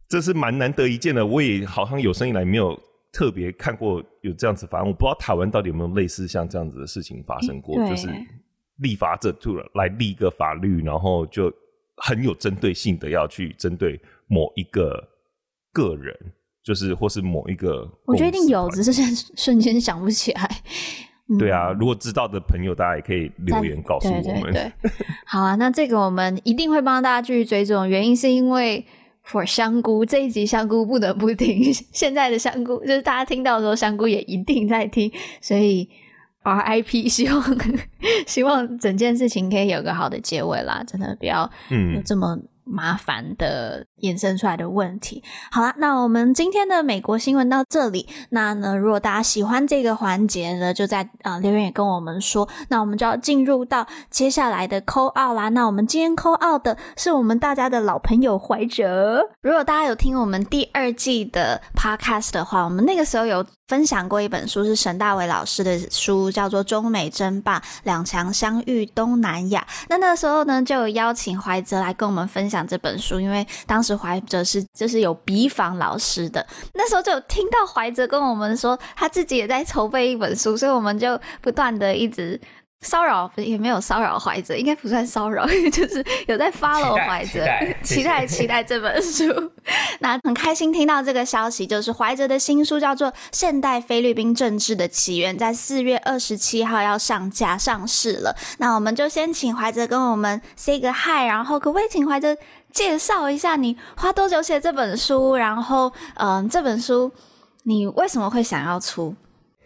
这是蛮难得一见的。我也好像有生以来没有特别看过有这样子法案，我不知道台湾到底有没有类似像这样子的事情发生过，就是立法者突然来立一个法律，然后就很有针对性的要去针对某一个个人。就是或是某一个，我觉得一定有，只是现在瞬间想不起来。对啊，如果知道的朋友，大家也可以留言告诉我们。对对对，[laughs] 好啊，那这个我们一定会帮大家继续追踪。原因是因为 for 香菇这一集香菇不得不听，[laughs] 现在的香菇就是大家听到的时候，香菇也一定在听，所以 RIP，[laughs] 希望希望整件事情可以有个好的结尾啦，真的不要嗯这么。嗯麻烦的衍生出来的问题。好了，那我们今天的美国新闻到这里。那呢，如果大家喜欢这个环节呢，就在啊、留言也跟我们说。那我们就要进入到接下来的 call out 啦。那我们今天 call out 的是我们大家的老朋友怀哲。如果大家有听我们第二季的 podcast 的话，我们那个时候有分享过一本书，是沈大伟老师的书，叫做《中美争霸，两强相遇东南亚》。那那时候呢，就有邀请怀哲来跟我们分享。这本书，因为当时怀哲是就是有笔访老师的，那时候就听到怀哲跟我们说，他自己也在筹备一本书，所以我们就不断的一直。骚扰也没有骚扰怀哲，应该不算骚扰，[laughs] 就是有在 follow 怀哲，期待期待这本书。那很开心听到这个消息，就是怀哲的新书叫做《现代菲律宾政治的起源》，在四月二十七号要上架上市了。那我们就先请怀哲跟我们 say 个 hi，然后可不可以请怀哲介绍一下你花多久写这本书？然后，嗯、呃，这本书你为什么会想要出？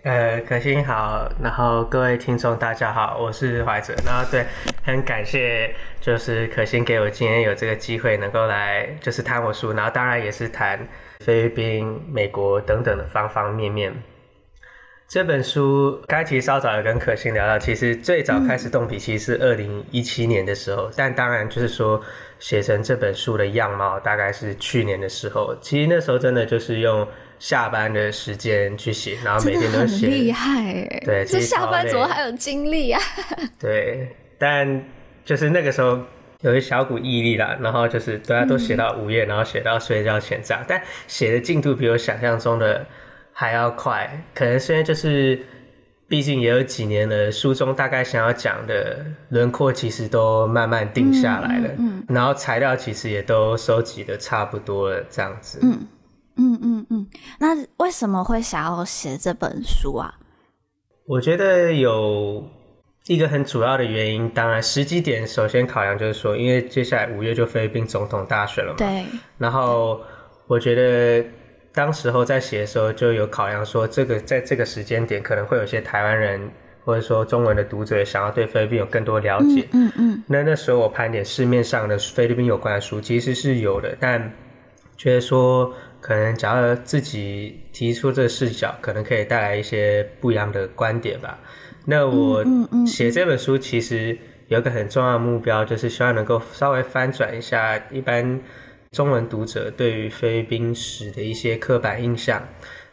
呃，可心好，然后各位听众大家好，我是怀哲。然后对，很感谢就是可心给我今天有这个机会能够来就是谈我书，然后当然也是谈菲律宾、美国等等的方方面面。这本书刚才其实稍早有跟可心聊到，其实最早开始动笔其实是二零一七年的时候，但当然就是说写成这本书的样貌大概是去年的时候。其实那时候真的就是用。下班的时间去写，然后每天都写，厉害哎！对，这下班怎么还有精力啊？[laughs] 对，但就是那个时候有一小股毅力啦，然后就是大家都写到午夜，嗯、然后写到睡觉前这样，但写的进度比我想象中的还要快。可能现在就是，毕竟也有几年了，书中大概想要讲的轮廓其实都慢慢定下来了，嗯然后材料其实也都收集的差不多了，这样子，嗯。嗯嗯嗯，那为什么会想要写这本书啊？我觉得有一个很主要的原因，当然时机点首先考量就是说，因为接下来五月就菲律宾总统大选了嘛。对。然后我觉得当时候在写的时候就有考量说，这个在这个时间点可能会有些台湾人或者说中文的读者想要对菲律宾有更多了解。嗯嗯。嗯嗯，那那时候我盘点市面上的菲律宾有关的书，其实是有的，但觉得说。可能假如自己提出这个视角，可能可以带来一些不一样的观点吧。那我写这本书其实有一个很重要的目标，就是希望能够稍微翻转一下一般中文读者对于菲律宾史的一些刻板印象。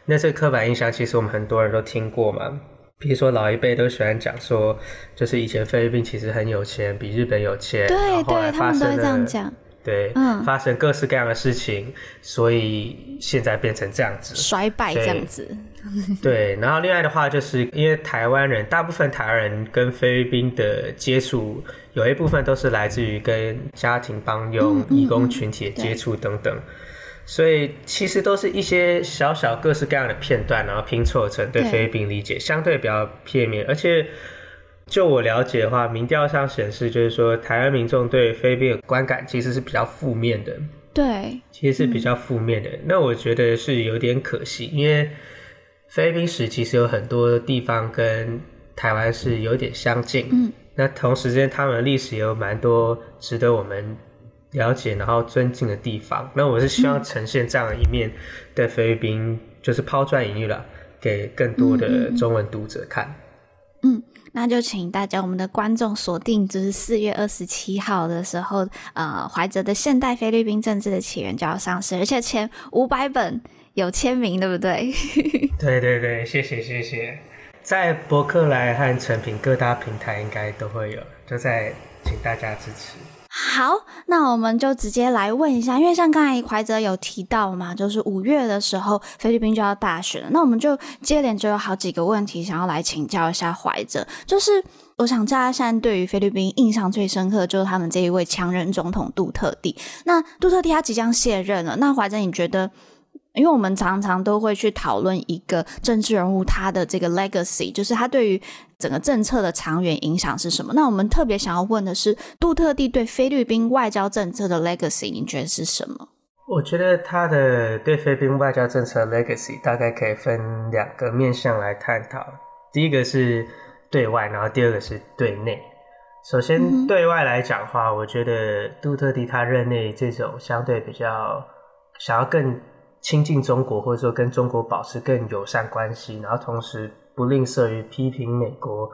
那这刻板印象其实我们很多人都听过嘛，比如说老一辈都喜欢讲说，就是以前菲律宾其实很有钱，比日本有钱，对对，后来发生了，他们都会这样讲。对，嗯，发生各式各样的事情，所以现在变成这样子，衰败这样子。对，然后另外的话，就是因为台湾人，大部分台湾人跟菲律宾的接触，有一部分都是来自于跟家庭帮佣、义工群体的接触等等，所以其实都是一些小小各式各样的片段，然后拼凑成对菲律宾理解相对比较片面，而且。就我了解的话，民调上显示，就是说台湾民众对菲律宾的观感其实是比较负面的。对，其实是比较负面的。嗯、那我觉得是有点可惜，因为菲律宾史其实有很多地方跟台湾是有点相近。嗯，那同时间他们的历史也有蛮多值得我们了解然后尊敬的地方。那我是希望呈现这样的一面，对菲律宾就是抛砖引玉了，给更多的中文读者看。嗯。那就请大家，我们的观众锁定，就是四月二十七号的时候，呃，怀哲的《现代菲律宾政治的起源》就要上市，而且前五百本有签名，对不对？[laughs] 对对对，谢谢谢谢。在博客来和成品各大平台应该都会有，就在请大家支持。好，那我们就直接来问一下，因为像刚才怀哲有提到嘛，就是五月的时候菲律宾就要大选了，那我们就接连就有好几个问题想要来请教一下怀哲，就是我想大家现在对于菲律宾印象最深刻的就是他们这一位强人总统杜特地，那杜特地他即将卸任了，那怀哲你觉得？因为我们常常都会去讨论一个政治人物他的这个 legacy，就是他对于整个政策的长远影响是什么。那我们特别想要问的是，杜特地对菲律宾外交政策的 legacy，你觉得是什么？我觉得他的对菲律宾外交政策 legacy 大概可以分两个面向来探讨。第一个是对外，然后第二个是对内。首先对外来讲的话，我觉得杜特地他任内这种相对比较想要更。亲近中国，或者说跟中国保持更友善关系，然后同时不吝啬于批评美国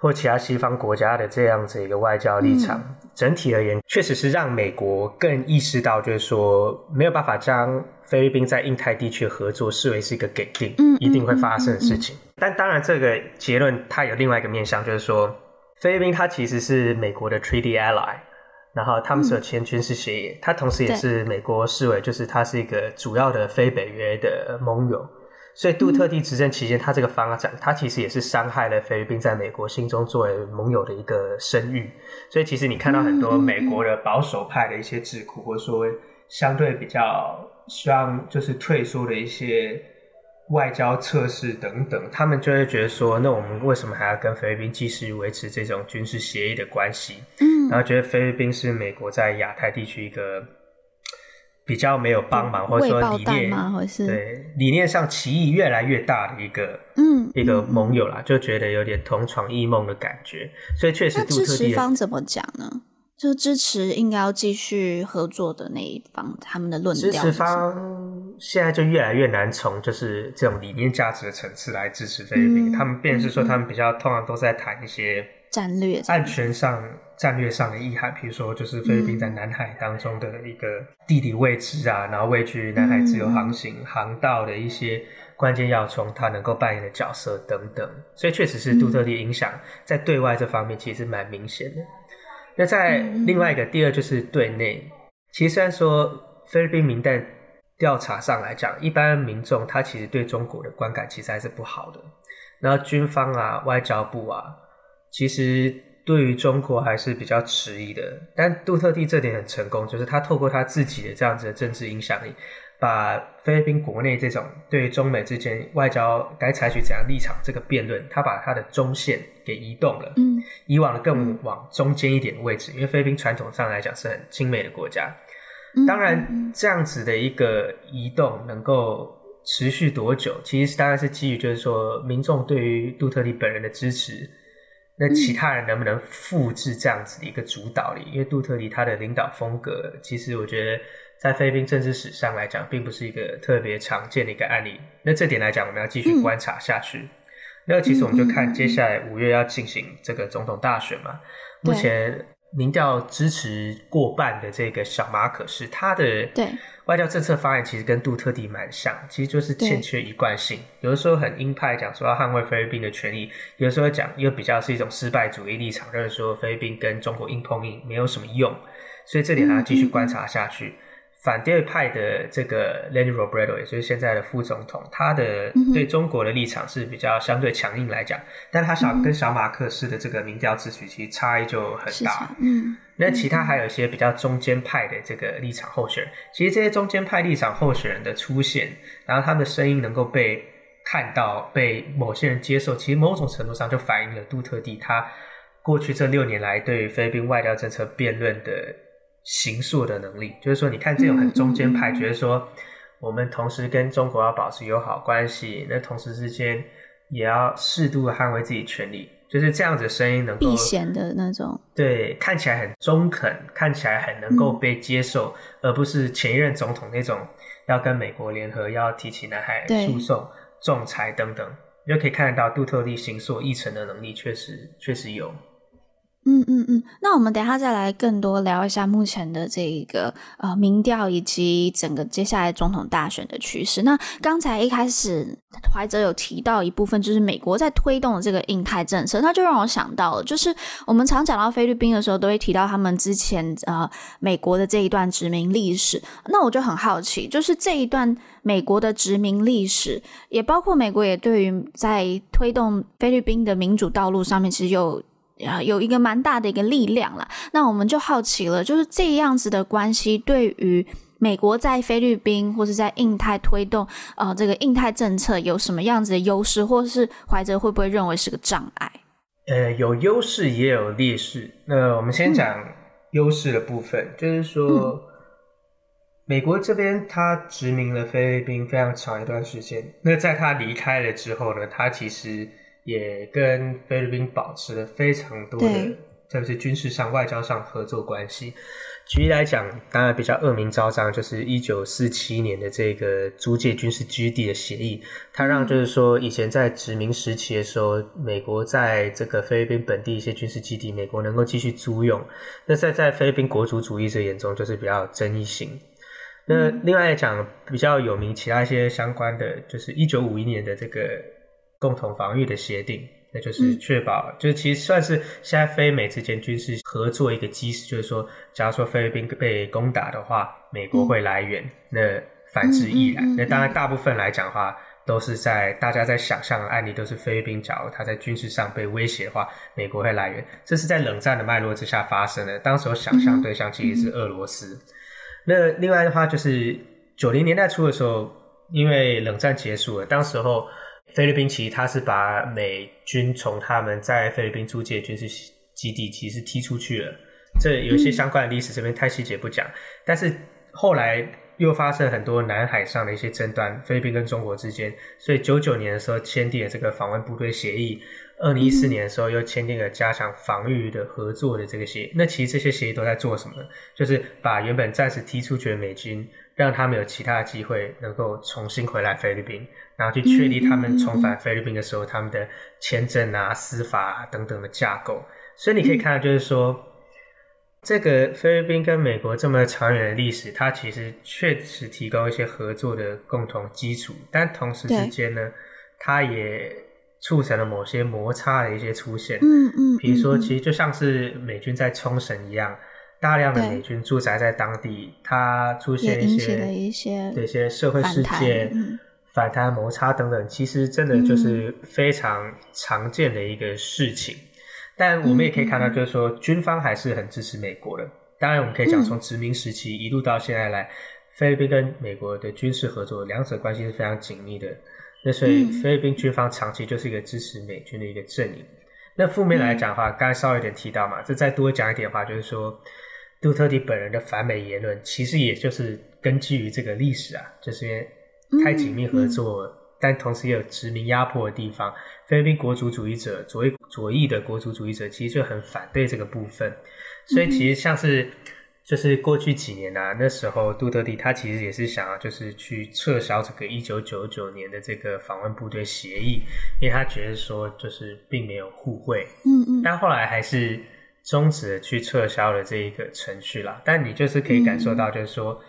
或其他西方国家的这样子一个外交立场。嗯、整体而言，确实是让美国更意识到，就是说没有办法将菲律宾在印太地区合作视为是一个给定，嗯、一定会发生的事情。但当然，这个结论它有另外一个面向，就是说菲律宾它其实是美国的 treaty ally。然后他们是有签军事协议，他、嗯、同时也是美国视为就是他是一个主要的非北约的盟友，所以杜特地执政期间，他这个发展，他其实也是伤害了菲律宾在美国心中作为盟友的一个声誉。所以其实你看到很多美国的保守派的一些智库，或者说相对比较希望就是退缩的一些。外交测试等等，他们就会觉得说，那我们为什么还要跟菲律宾继续维持这种军事协议的关系？嗯，然后觉得菲律宾是美国在亚太地区一个比较没有帮忙，或者说理念或是对理念上歧义越来越大的一个嗯一个盟友啦，就觉得有点同床异梦的感觉。所以确实，杜特地方怎么讲呢？就支持应该要继续合作的那一方，他们的论调。支持方现在就越来越难从就是这种理念价值的层次来支持菲律宾。嗯、他们便是说，他们比较通常都是在谈一些战略、安全上、战略上的意涵，比如说就是菲律宾在南海当中的一个地理位置啊，嗯、然后位居南海自由航行、嗯、航道的一些关键要冲，它能够扮演的角色等等。所以确实是杜特蒂影响在对外这方面其实蛮明显的。那在另外一个，第二就是对内。其实虽然说菲律宾民调调查上来讲，一般民众他其实对中国的观感其实还是不好的。然后军方啊、外交部啊，其实对于中国还是比较迟疑的。但杜特地这点很成功，就是他透过他自己的这样子的政治影响力。把菲律宾国内这种对中美之间外交该采取怎样立场这个辩论，他把他的中线给移动了，嗯，以往的更往中间一点的位置，因为菲律宾传统上来讲是很亲美的国家。当然，这样子的一个移动能够持续多久，其实当然是基于就是说民众对于杜特蒂本人的支持，那其他人能不能复制这样子的一个主导力？因为杜特蒂他的领导风格，其实我觉得。在菲律宾政治史上来讲，并不是一个特别常见的一个案例。那这点来讲，我们要继续观察下去。嗯、那其实我们就看接下来五月要进行这个总统大选嘛。嗯、目前民调支持过半的这个小马可是，他的外交政策方案其实跟杜特地蛮像，其实就是欠缺一贯性。有的时候很鹰派，讲说要捍卫菲律宾的权益；有的时候讲又比较是一种失败主义立场，认为说菲律宾跟中国硬碰硬没有什么用。所以这点还要继续观察下去。嗯嗯反对派的这个 Lenny Robredo，也就是现在的副总统，他的对中国的立场是比较相对强硬来讲，但他小跟小马克思的这个民调支持其实差异就很大。嗯，那其他还有一些比较中间派的这个立场候选人，其实这些中间派立场候选人的出现，然后他们的声音能够被看到、被某些人接受，其实某种程度上就反映了杜特地他过去这六年来对于菲律宾外交政策辩论的。形塑的能力，就是说，你看这种很中间派，觉得说我们同时跟中国要保持友好关系，那同时之间也要适度的捍卫自己权利，就是这样子的声音能够避嫌的那种，对，看起来很中肯，看起来很能够被接受，嗯、而不是前一任总统那种要跟美国联合，要提起南海诉讼、仲裁等等，你就可以看得到杜特地行塑议程的能力确实确实有。嗯嗯嗯，那我们等一下再来更多聊一下目前的这个呃民调以及整个接下来总统大选的趋势。那刚才一开始怀哲有提到一部分，就是美国在推动的这个印太政策，那就让我想到了，就是我们常讲到菲律宾的时候，都会提到他们之前呃美国的这一段殖民历史。那我就很好奇，就是这一段美国的殖民历史，也包括美国也对于在推动菲律宾的民主道路上面，其实有。啊，有一个蛮大的一个力量啦。那我们就好奇了，就是这样子的关系，对于美国在菲律宾或是在印太推动呃这个印太政策有什么样子的优势，或是怀哲会不会认为是个障碍？呃，有优势也有劣势。那我们先讲优势的部分，嗯、就是说，嗯、美国这边他殖民了菲律宾非常长一段时间。那在他离开了之后呢，他其实。也跟菲律宾保持了非常多的，特别是军事上、外交上合作关系。举例来讲，当然比较恶名昭彰，就是一九四七年的这个租借军事基地的协议，它让就是说以前在殖民时期的时候，美国在这个菲律宾本地一些军事基地，美国能够继续租用。那在在菲律宾国族主义者眼中，就是比较有争议性。那另外来讲，比较有名其他一些相关的，就是一九五一年的这个。共同防御的协定，那就是确保，嗯、就是其实算是现在非美之间军事合作一个基石，就是说，假如说菲律宾被攻打的话，美国会来援，嗯、那反之亦然。那当然，大部分来讲的话，都是在大家在想象的案例，都是菲律宾假如他在军事上被威胁的话，美国会来援。这是在冷战的脉络之下发生的，当时候想象对象其实是俄罗斯。那另外的话，就是九零年代初的时候，因为冷战结束了，当时候。菲律宾其实他是把美军从他们在菲律宾租借军事基地其实踢出去了，这有一些相关的历史，这边太细节不讲。但是后来又发生很多南海上的一些争端，菲律宾跟中国之间，所以九九年的时候签订了这个访问部队协议，二零一四年的时候又签订了加强防御的合作的这个协议。那其实这些协议都在做什么？就是把原本暂时踢出去的美军，让他们有其他的机会能够重新回来菲律宾。然后去确立他们重返菲律宾的时候，他们的签证啊、司法啊等等的架构。所以你可以看到，就是说，这个菲律宾跟美国这么长远的历史，它其实确实提供一些合作的共同基础，但同时之间呢，它也促成了某些摩擦的一些出现。嗯嗯，比如说，其实就像是美军在冲绳一样，大量的美军驻扎在当地，它出现一些一些一些社会事件。反弹、摩擦等等，其实真的就是非常常见的一个事情。嗯、但我们也可以看到，就是说军方还是很支持美国的。当然，我们可以讲从殖民时期一路到现在来，菲律宾跟美国的军事合作，两者关系是非常紧密的。那所以菲律宾军方长期就是一个支持美军的一个阵营。那负面来讲的话，刚才稍微有点提到嘛，这再多讲一点的话，就是说杜特蒂本人的反美言论，其实也就是根基于这个历史啊，就是因为。太紧密合作，但同时也有殖民压迫的地方。菲律宾国族主义者，左翼左翼的国族主义者，其实就很反对这个部分。所以其实像是，就是过去几年啊，那时候杜特地他其实也是想要，就是去撤销这个一九九九年的这个访问部队协议，因为他觉得说就是并没有互惠。嗯嗯。但后来还是终止了去撤销了这一个程序啦。但你就是可以感受到，就是说、嗯、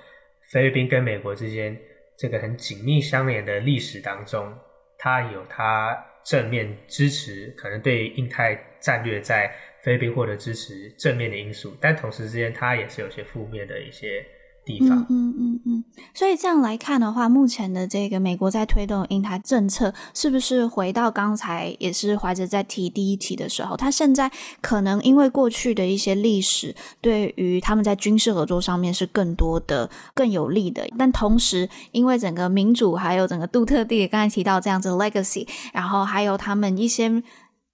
菲律宾跟美国之间。这个很紧密相连的历史当中，它有它正面支持，可能对印太战略在菲律宾获得支持正面的因素，但同时之间，它也是有些负面的一些。地方，嗯嗯嗯嗯，所以这样来看的话，目前的这个美国在推动印台政策，是不是回到刚才也是怀着在提第一题的时候，他现在可能因为过去的一些历史，对于他们在军事合作上面是更多的更有利的，但同时因为整个民主还有整个杜特地刚才提到这样子的 legacy，然后还有他们一些。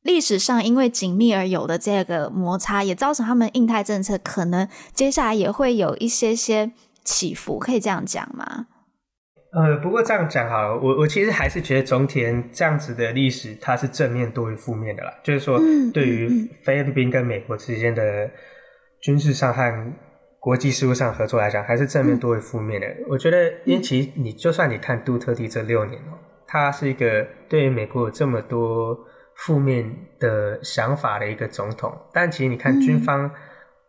历史上因为紧密而有的这个摩擦，也造成他们印太政策可能接下来也会有一些些起伏，可以这样讲吗？呃，不过这样讲好了，我我其实还是觉得总体这样子的历史，它是正面多于负面的啦。就是说，对于菲律宾跟美国之间的军事上和国际事务上合作来讲，还是正面多于负面的。嗯、我觉得，因为其实你就算你看杜特地这六年哦，他是一个对于美国有这么多。负面的想法的一个总统。但其实你看军方、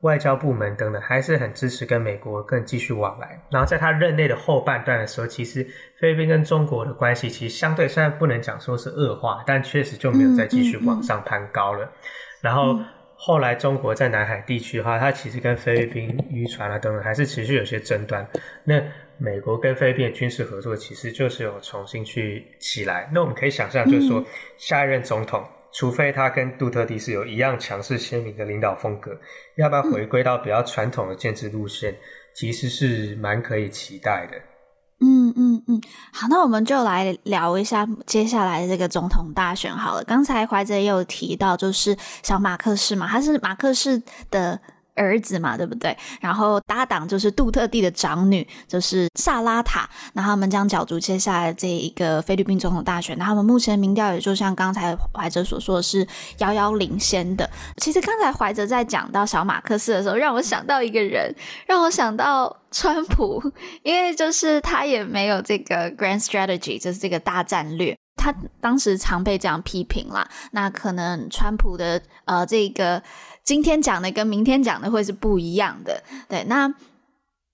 外交部门等等，还是很支持跟美国更继续往来。然后在他任内的后半段的时候，其实菲律宾跟中国的关系其实相对虽然不能讲说是恶化，但确实就没有再继续往上攀高了。然后。后来中国在南海地区的话，它其实跟菲律宾渔船啊等等还是持续有些争端。那美国跟菲律宾的军事合作其实就是有重新去起来。那我们可以想象，就是说下一任总统，除非他跟杜特地是有一样强势鲜明的领导风格，要不要回归到比较传统的建制路线，其实是蛮可以期待的。嗯嗯嗯，好，那我们就来聊一下接下来的这个总统大选好了。刚才怀哲也有提到，就是小马克思嘛，他是马克思的。儿子嘛，对不对？然后搭档就是杜特地的长女，就是萨拉塔。那他们将角逐接下来这一个菲律宾总统大选。那他们目前民调也就像刚才怀哲所说的是遥遥领先的。其实刚才怀哲在讲到小马克思的时候，让我想到一个人，让我想到川普，因为就是他也没有这个 grand strategy，就是这个大战略。他当时常被这样批评啦。那可能川普的呃这个。今天讲的跟明天讲的会是不一样的，对，那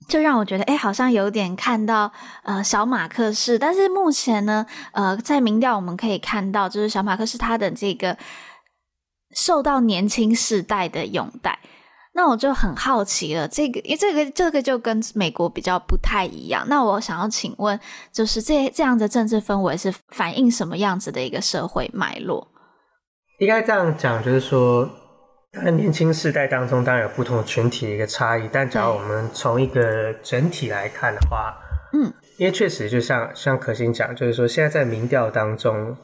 就让我觉得，哎，好像有点看到呃小马克士，但是目前呢，呃，在民调我们可以看到，就是小马克士他的这个受到年轻世代的拥戴，那我就很好奇了，这个，因为这个这个就跟美国比较不太一样，那我想要请问，就是这这样的政治氛围是反映什么样子的一个社会脉络？应该这样讲，就是说。那年轻世代当中当然有不同的群体的一个差异，但只要我们从一个整体来看的话，嗯，因为确实就像像可心讲，就是说现在在民调当中，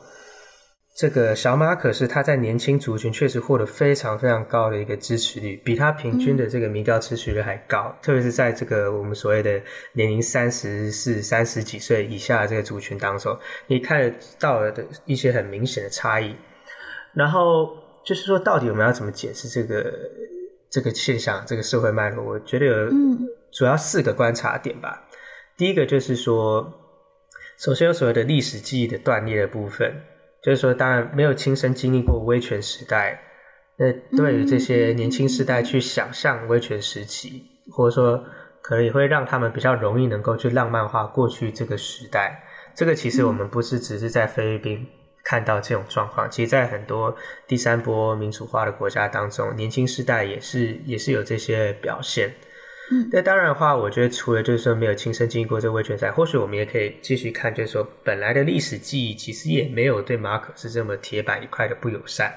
这个小马可是他在年轻族群确实获得非常非常高的一个支持率，比他平均的这个民调支持率还高，特别是在这个我们所谓的年龄三十四、三十几岁以下的这个族群当中，你看到了的一些很明显的差异，然后。就是说，到底我们要怎么解释这个这个现象，这个社会脉络？我觉得有主要四个观察点吧。第一个就是说，首先有所谓的历史记忆的断裂的部分，就是说，当然没有亲身经历过威权时代，那对于这些年轻世代去想象威权时期，或者说可能也会让他们比较容易能够去浪漫化过去这个时代。这个其实我们不是只是在菲律宾。看到这种状况，其实，在很多第三波民主化的国家当中，年轻世代也是也是有这些表现。嗯，那当然的话，我觉得除了就是说没有亲身经历过这个威权赛，或许我们也可以继续看，就是说本来的历史记忆其实也没有对马可是这么铁板一块的不友善，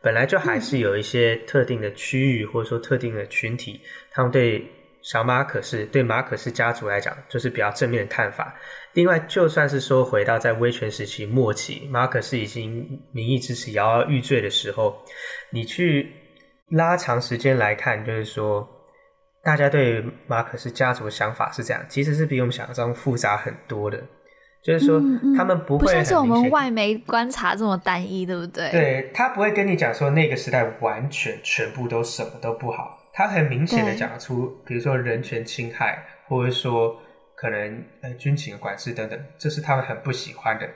本来就还是有一些特定的区域或者说特定的群体，他们对。小马可是对马可是家族来讲，就是比较正面的看法。另外，就算是说回到在威权时期末期，马可是已经民意支持摇摇欲坠的时候，你去拉长时间来看，就是说，大家对马可是家族的想法是这样，其实是比我们想象中复杂很多的。就是说，他们不会不像是我们外媒观察这么单一，对不对？对，他不会跟你讲说那个时代完全全部都什么都不好。他很明显的讲出，比如说人权侵害，或者说可能呃军情管制等等，这是他们很不喜欢的。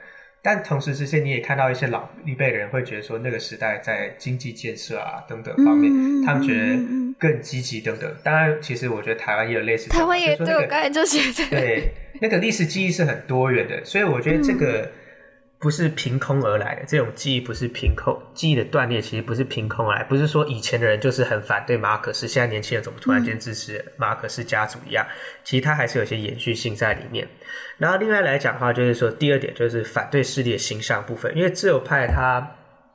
但同时之间，你也看到一些老一辈的人会觉得说，那个时代在经济建设啊等等方面，嗯、他们觉得更积极等等。当然，其实我觉得台湾也有类似，台湾也对、那个、我刚才就觉得对那个历史记忆是很多元的，所以我觉得这个。嗯不是凭空而来的，这种记忆不是凭空，记忆的断裂其实不是凭空而来，不是说以前的人就是很反对马可仕，现在年轻人怎么突然间支持马可仕家族一样，其实它还是有些延续性在里面。然后另外来讲的话，就是说第二点就是反对势力的形象部分，因为自由派它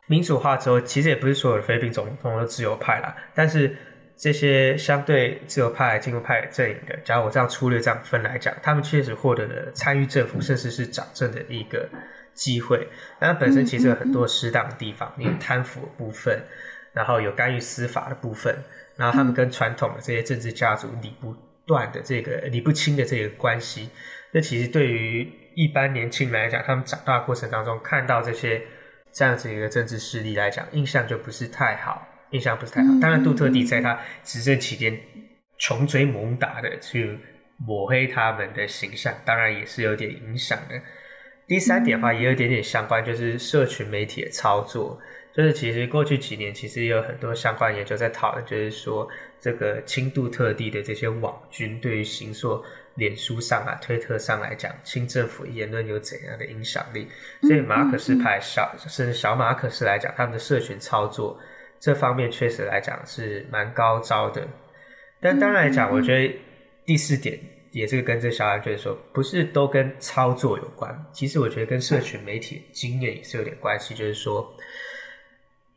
民主化之后，其实也不是所有的菲律宾总统都自由派啦，但是这些相对自由派、进步派阵营的，假如我这样粗略这样分来讲，他们确实获得了参与政府甚至是掌政的一个。机会，但它本身其实有很多适当的地方，有贪腐的部分，然后有干预司法的部分，然后他们跟传统的这些政治家族理不断的这个理不清的这个关系，那其实对于一般年轻人来讲，他们长大的过程当中看到这些这样子一个政治势力来讲，印象就不是太好，印象不是太好。当然，杜特地在他执政期间穷追猛打的去抹黑他们的形象，当然也是有点影响的。第三点的话也有一点点相关，就是社群媒体的操作。就是其实过去几年其实也有很多相关研究在讨论，就是说这个轻度特地的这些网军对于行说脸书上啊、推特上来讲，清政府言论有怎样的影响力？所以马可斯派小甚至小马可斯来讲，他们的社群操作这方面确实来讲是蛮高招的。但当然来讲，我觉得第四点也是跟这小安就是说，不是都跟操作有关，其实我觉得跟社群媒体经验也是有点关系，就是说。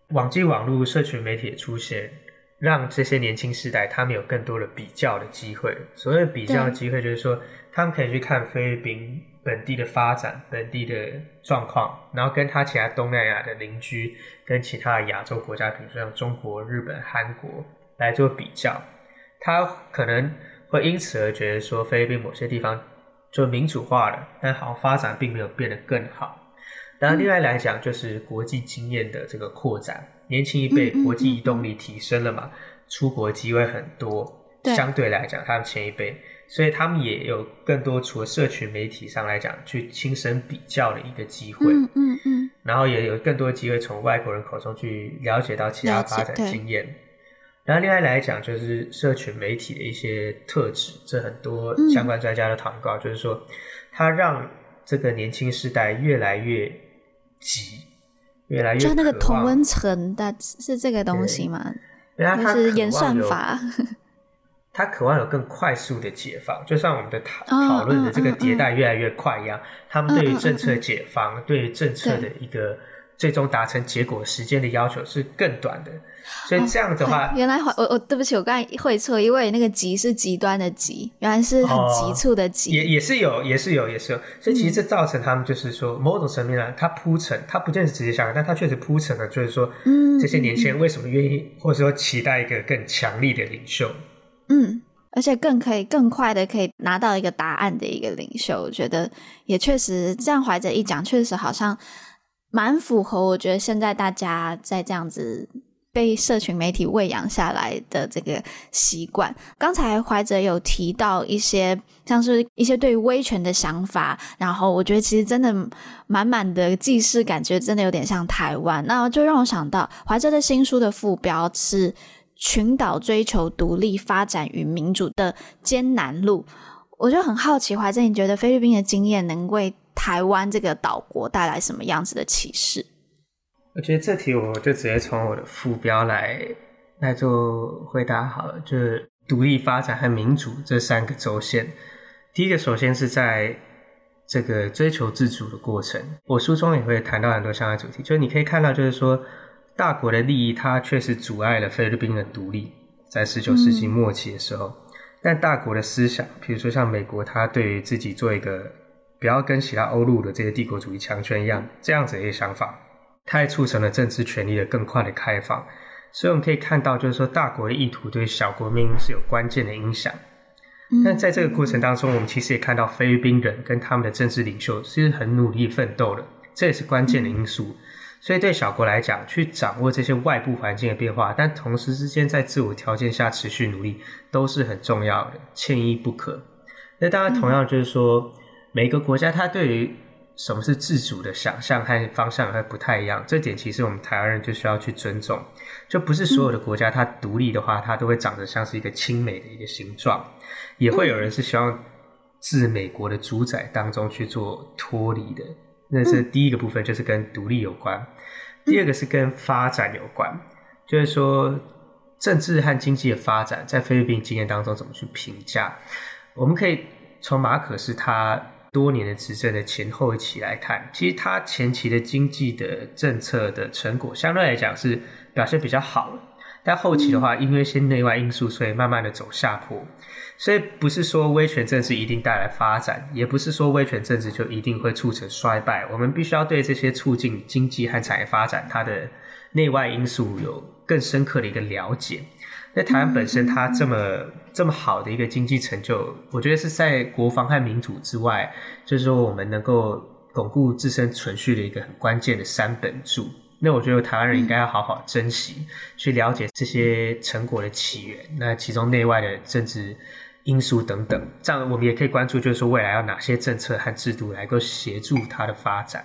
网际网络社群媒体的出现，让这些年轻世代他们有更多的比较的机会。所谓比较的机会，就是说他们可以去看菲律宾本地的发展、本地的状况，然后跟他其他东南亚的邻居、跟其他的亚洲国家，比如说像中国、日本、韩国来做比较。他可能会因此而觉得说，菲律宾某些地方就民主化了，但好像发展并没有变得更好。然后另外来讲，就是国际经验的这个扩展，年轻一辈国际移动力提升了嘛，出国机会很多，相对来讲，他们前一辈，所以他们也有更多除了社群媒体上来讲，去亲身比较的一个机会，嗯嗯嗯，然后也有更多机会从外国人口中去了解到其他发展经验。然后另外来讲，就是社群媒体的一些特质，这很多相关专家都谈到，就是说，它让这个年轻世代越来越。急，越来越就那个同温层的是这个东西吗？就是演算法，他渴望有更快速的解放，就像我们的讨讨论的这个迭代越来越快一样。他们对于政策解放，对于政策的一个。最终达成结果时间的要求是更短的，所以这样的话，哦、原来我我对不起，我刚才会错，因为那个急是极端的急，原来是很急促的急，哦、也也是有，也是有，也是有，所以其实这造成他们就是说，某种层面上，他铺陈，他不见得是直接相关，但他确实铺陈了，就是说，嗯，这些年轻人为什么愿意，或者说期待一个更强力的领袖，嗯，而且更可以更快的可以拿到一个答案的一个领袖，我觉得也确实这样怀着一讲，确实好像。蛮符合，我觉得现在大家在这样子被社群媒体喂养下来的这个习惯。刚才怀哲有提到一些，像是一些对于威权的想法，然后我觉得其实真的满满的既视感觉，真的有点像台湾。那就让我想到怀哲的新书的副标是“群岛追求独立发展与民主的艰难路”。我就很好奇，怀哲，你觉得菲律宾的经验能为台湾这个岛国带来什么样子的启示？我觉得这题我就直接从我的副标来来做回答好了，就是独立发展和民主这三个轴线。第一个，首先是在这个追求自主的过程。我书中也会谈到很多相关主题，就是你可以看到，就是说大国的利益，它确实阻碍了菲律宾的独立，在十九世纪末期的时候。嗯、但大国的思想，比如说像美国，它对于自己做一个。不要跟其他欧陆的这些帝国主义强权一样，这样子的一些想法，它也促成了政治权力的更快的开放。所以我们可以看到，就是说大国的意图对小国命运是有关键的影响。但在这个过程当中，我们其实也看到菲律宾人跟他们的政治领袖是很努力奋斗的，这也是关键的因素。所以对小国来讲，去掌握这些外部环境的变化，但同时之间在自我条件下持续努力，都是很重要的，缺一不可。那当然，同样就是说。每个国家它对于什么是自主的想象和方向还不太一样，这点其实我们台湾人就需要去尊重。就不是所有的国家它独立的话，它都会长得像是一个亲美的一个形状，也会有人是希望自美国的主宰当中去做脱离的。那是第一个部分，就是跟独立有关；第二个是跟发展有关，就是说政治和经济的发展在菲律宾经验当中怎么去评价？我们可以从马可斯他。多年的执政的前后期来看，其实他前期的经济的政策的成果相对来讲是表现比较好的，但后期的话，因为一些内外因素，所以慢慢的走下坡。所以不是说威权政治一定带来发展，也不是说威权政治就一定会促成衰败。我们必须要对这些促进经济和产业发展它的内外因素有更深刻的一个了解。在台湾本身它这么这么好的一个经济成就，我觉得是在国防和民主之外，就是说我们能够巩固自身存续的一个很关键的三本柱。那我觉得台湾人应该要好好珍惜，去了解这些成果的起源，那其中内外的政治因素等等，这样我们也可以关注，就是说未来要哪些政策和制度来够协助它的发展。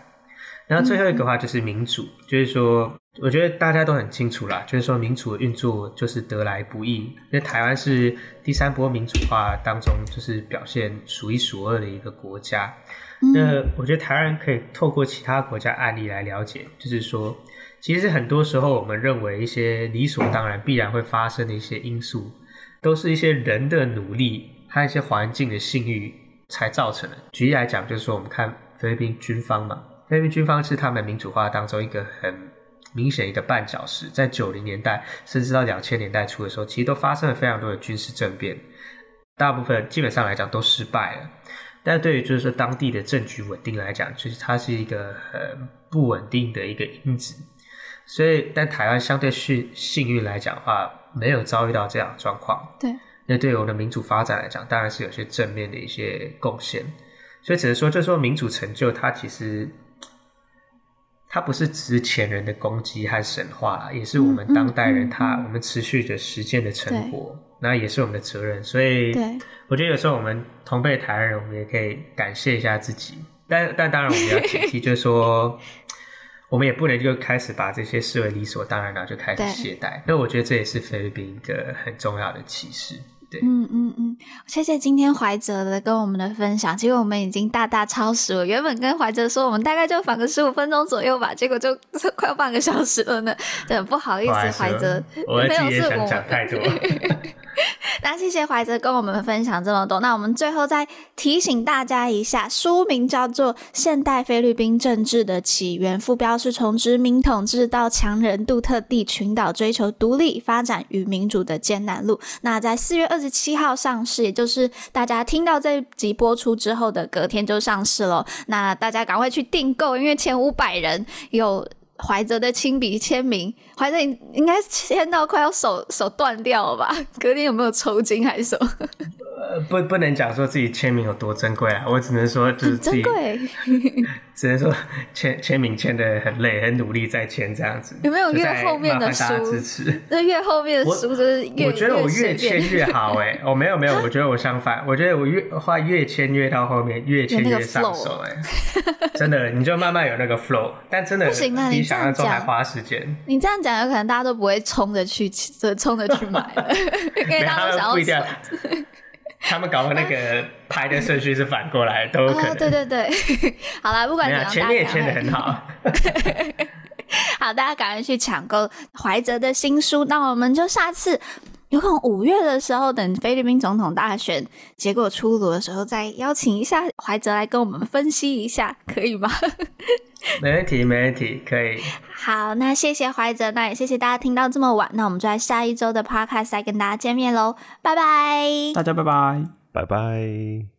然后最后一个话就是民主，就是说。我觉得大家都很清楚啦，就是说民主的运作就是得来不易，因为台湾是第三波民主化当中就是表现数一数二的一个国家。嗯、那我觉得台湾人可以透过其他国家案例来了解，就是说，其实很多时候我们认为一些理所当然必然会发生的一些因素，都是一些人的努力和一些环境的信誉才造成的。举例来讲，就是说我们看菲律宾军方嘛，菲律宾军方是他们民主化当中一个很明显一个绊脚石，在九零年代甚至到两千年代初的时候，其实都发生了非常多的军事政变，大部分基本上来讲都失败了。但对于就是说当地的政局稳定来讲，其实它是一个很不稳定的一个因子。所以，但台湾相对幸幸运来讲的话，没有遭遇到这样的状况。对，那对于我们的民主发展来讲，当然是有些正面的一些贡献。所以只能说，就是说民主成就它其实。它不是只是前人的攻击和神话啦，也是我们当代人他我们持续的实践的成果，那也是我们的责任。所以，我觉得有时候我们同辈台湾人，我们也可以感谢一下自己。但但当然，我们要警惕，[laughs] 就是说，我们也不能就开始把这些视为理所当然，然后就开始懈怠。那我觉得这也是菲律宾一个很重要的启示。对嗯嗯嗯，谢谢今天怀哲的跟我们的分享。其实我们已经大大超时了，原本跟怀哲说我们大概就访个十五分钟左右吧，结果就快要半个小时了呢。对，不好意思，怀哲，我没有是我讲太多。[laughs] [laughs] 那谢谢怀哲跟我们分享这么多。那我们最后再提醒大家一下，书名叫做《现代菲律宾政治的起源》，副标是从殖民统治到强人杜特地群岛追求独立发展与民主的艰难路。那在四月二十七号上市，也就是大家听到这集播出之后的隔天就上市了。那大家赶快去订购，因为前五百人有。怀哲的亲笔签名，怀哲应该签到快要手手断掉了吧？[laughs] 隔天有没有抽筋还是什么？呃，不，不能讲说自己签名有多珍贵啊，我只能说就是自己珍贵，[laughs] 只能说签签名签的很累，很努力在签这样子。有没有越后面的书？支持？那越后面的书就是越，我觉得我越签越好哎、欸，我、[laughs] 哦、没有没有，我觉得我相反，我觉得我越画越签越到后面越签越上手哎、欸，真的，你就慢慢有那个 flow，但真的不行啊，比想象中还花时间。你这样讲，有可能大家都不会冲着去，冲着去买了，[laughs] 因为大家都想要抢。[laughs] 他们搞的那个拍的顺序是反过来，都有可能。哦、对对对，[laughs] 好啦，不管怎样，前面也签的很好。[laughs] 好，大家赶快去抢购怀泽的新书。那我们就下次有可能五月的时候，等菲律宾总统大选结果出炉的时候，再邀请一下怀哲来跟我们分析一下，可以吗？[laughs] 没问题，没问题，可以。好，那谢谢怀哲，那也谢谢大家听到这么晚，那我们就在下一周的 Podcast 再跟大家见面喽，拜拜，大家拜拜，拜拜。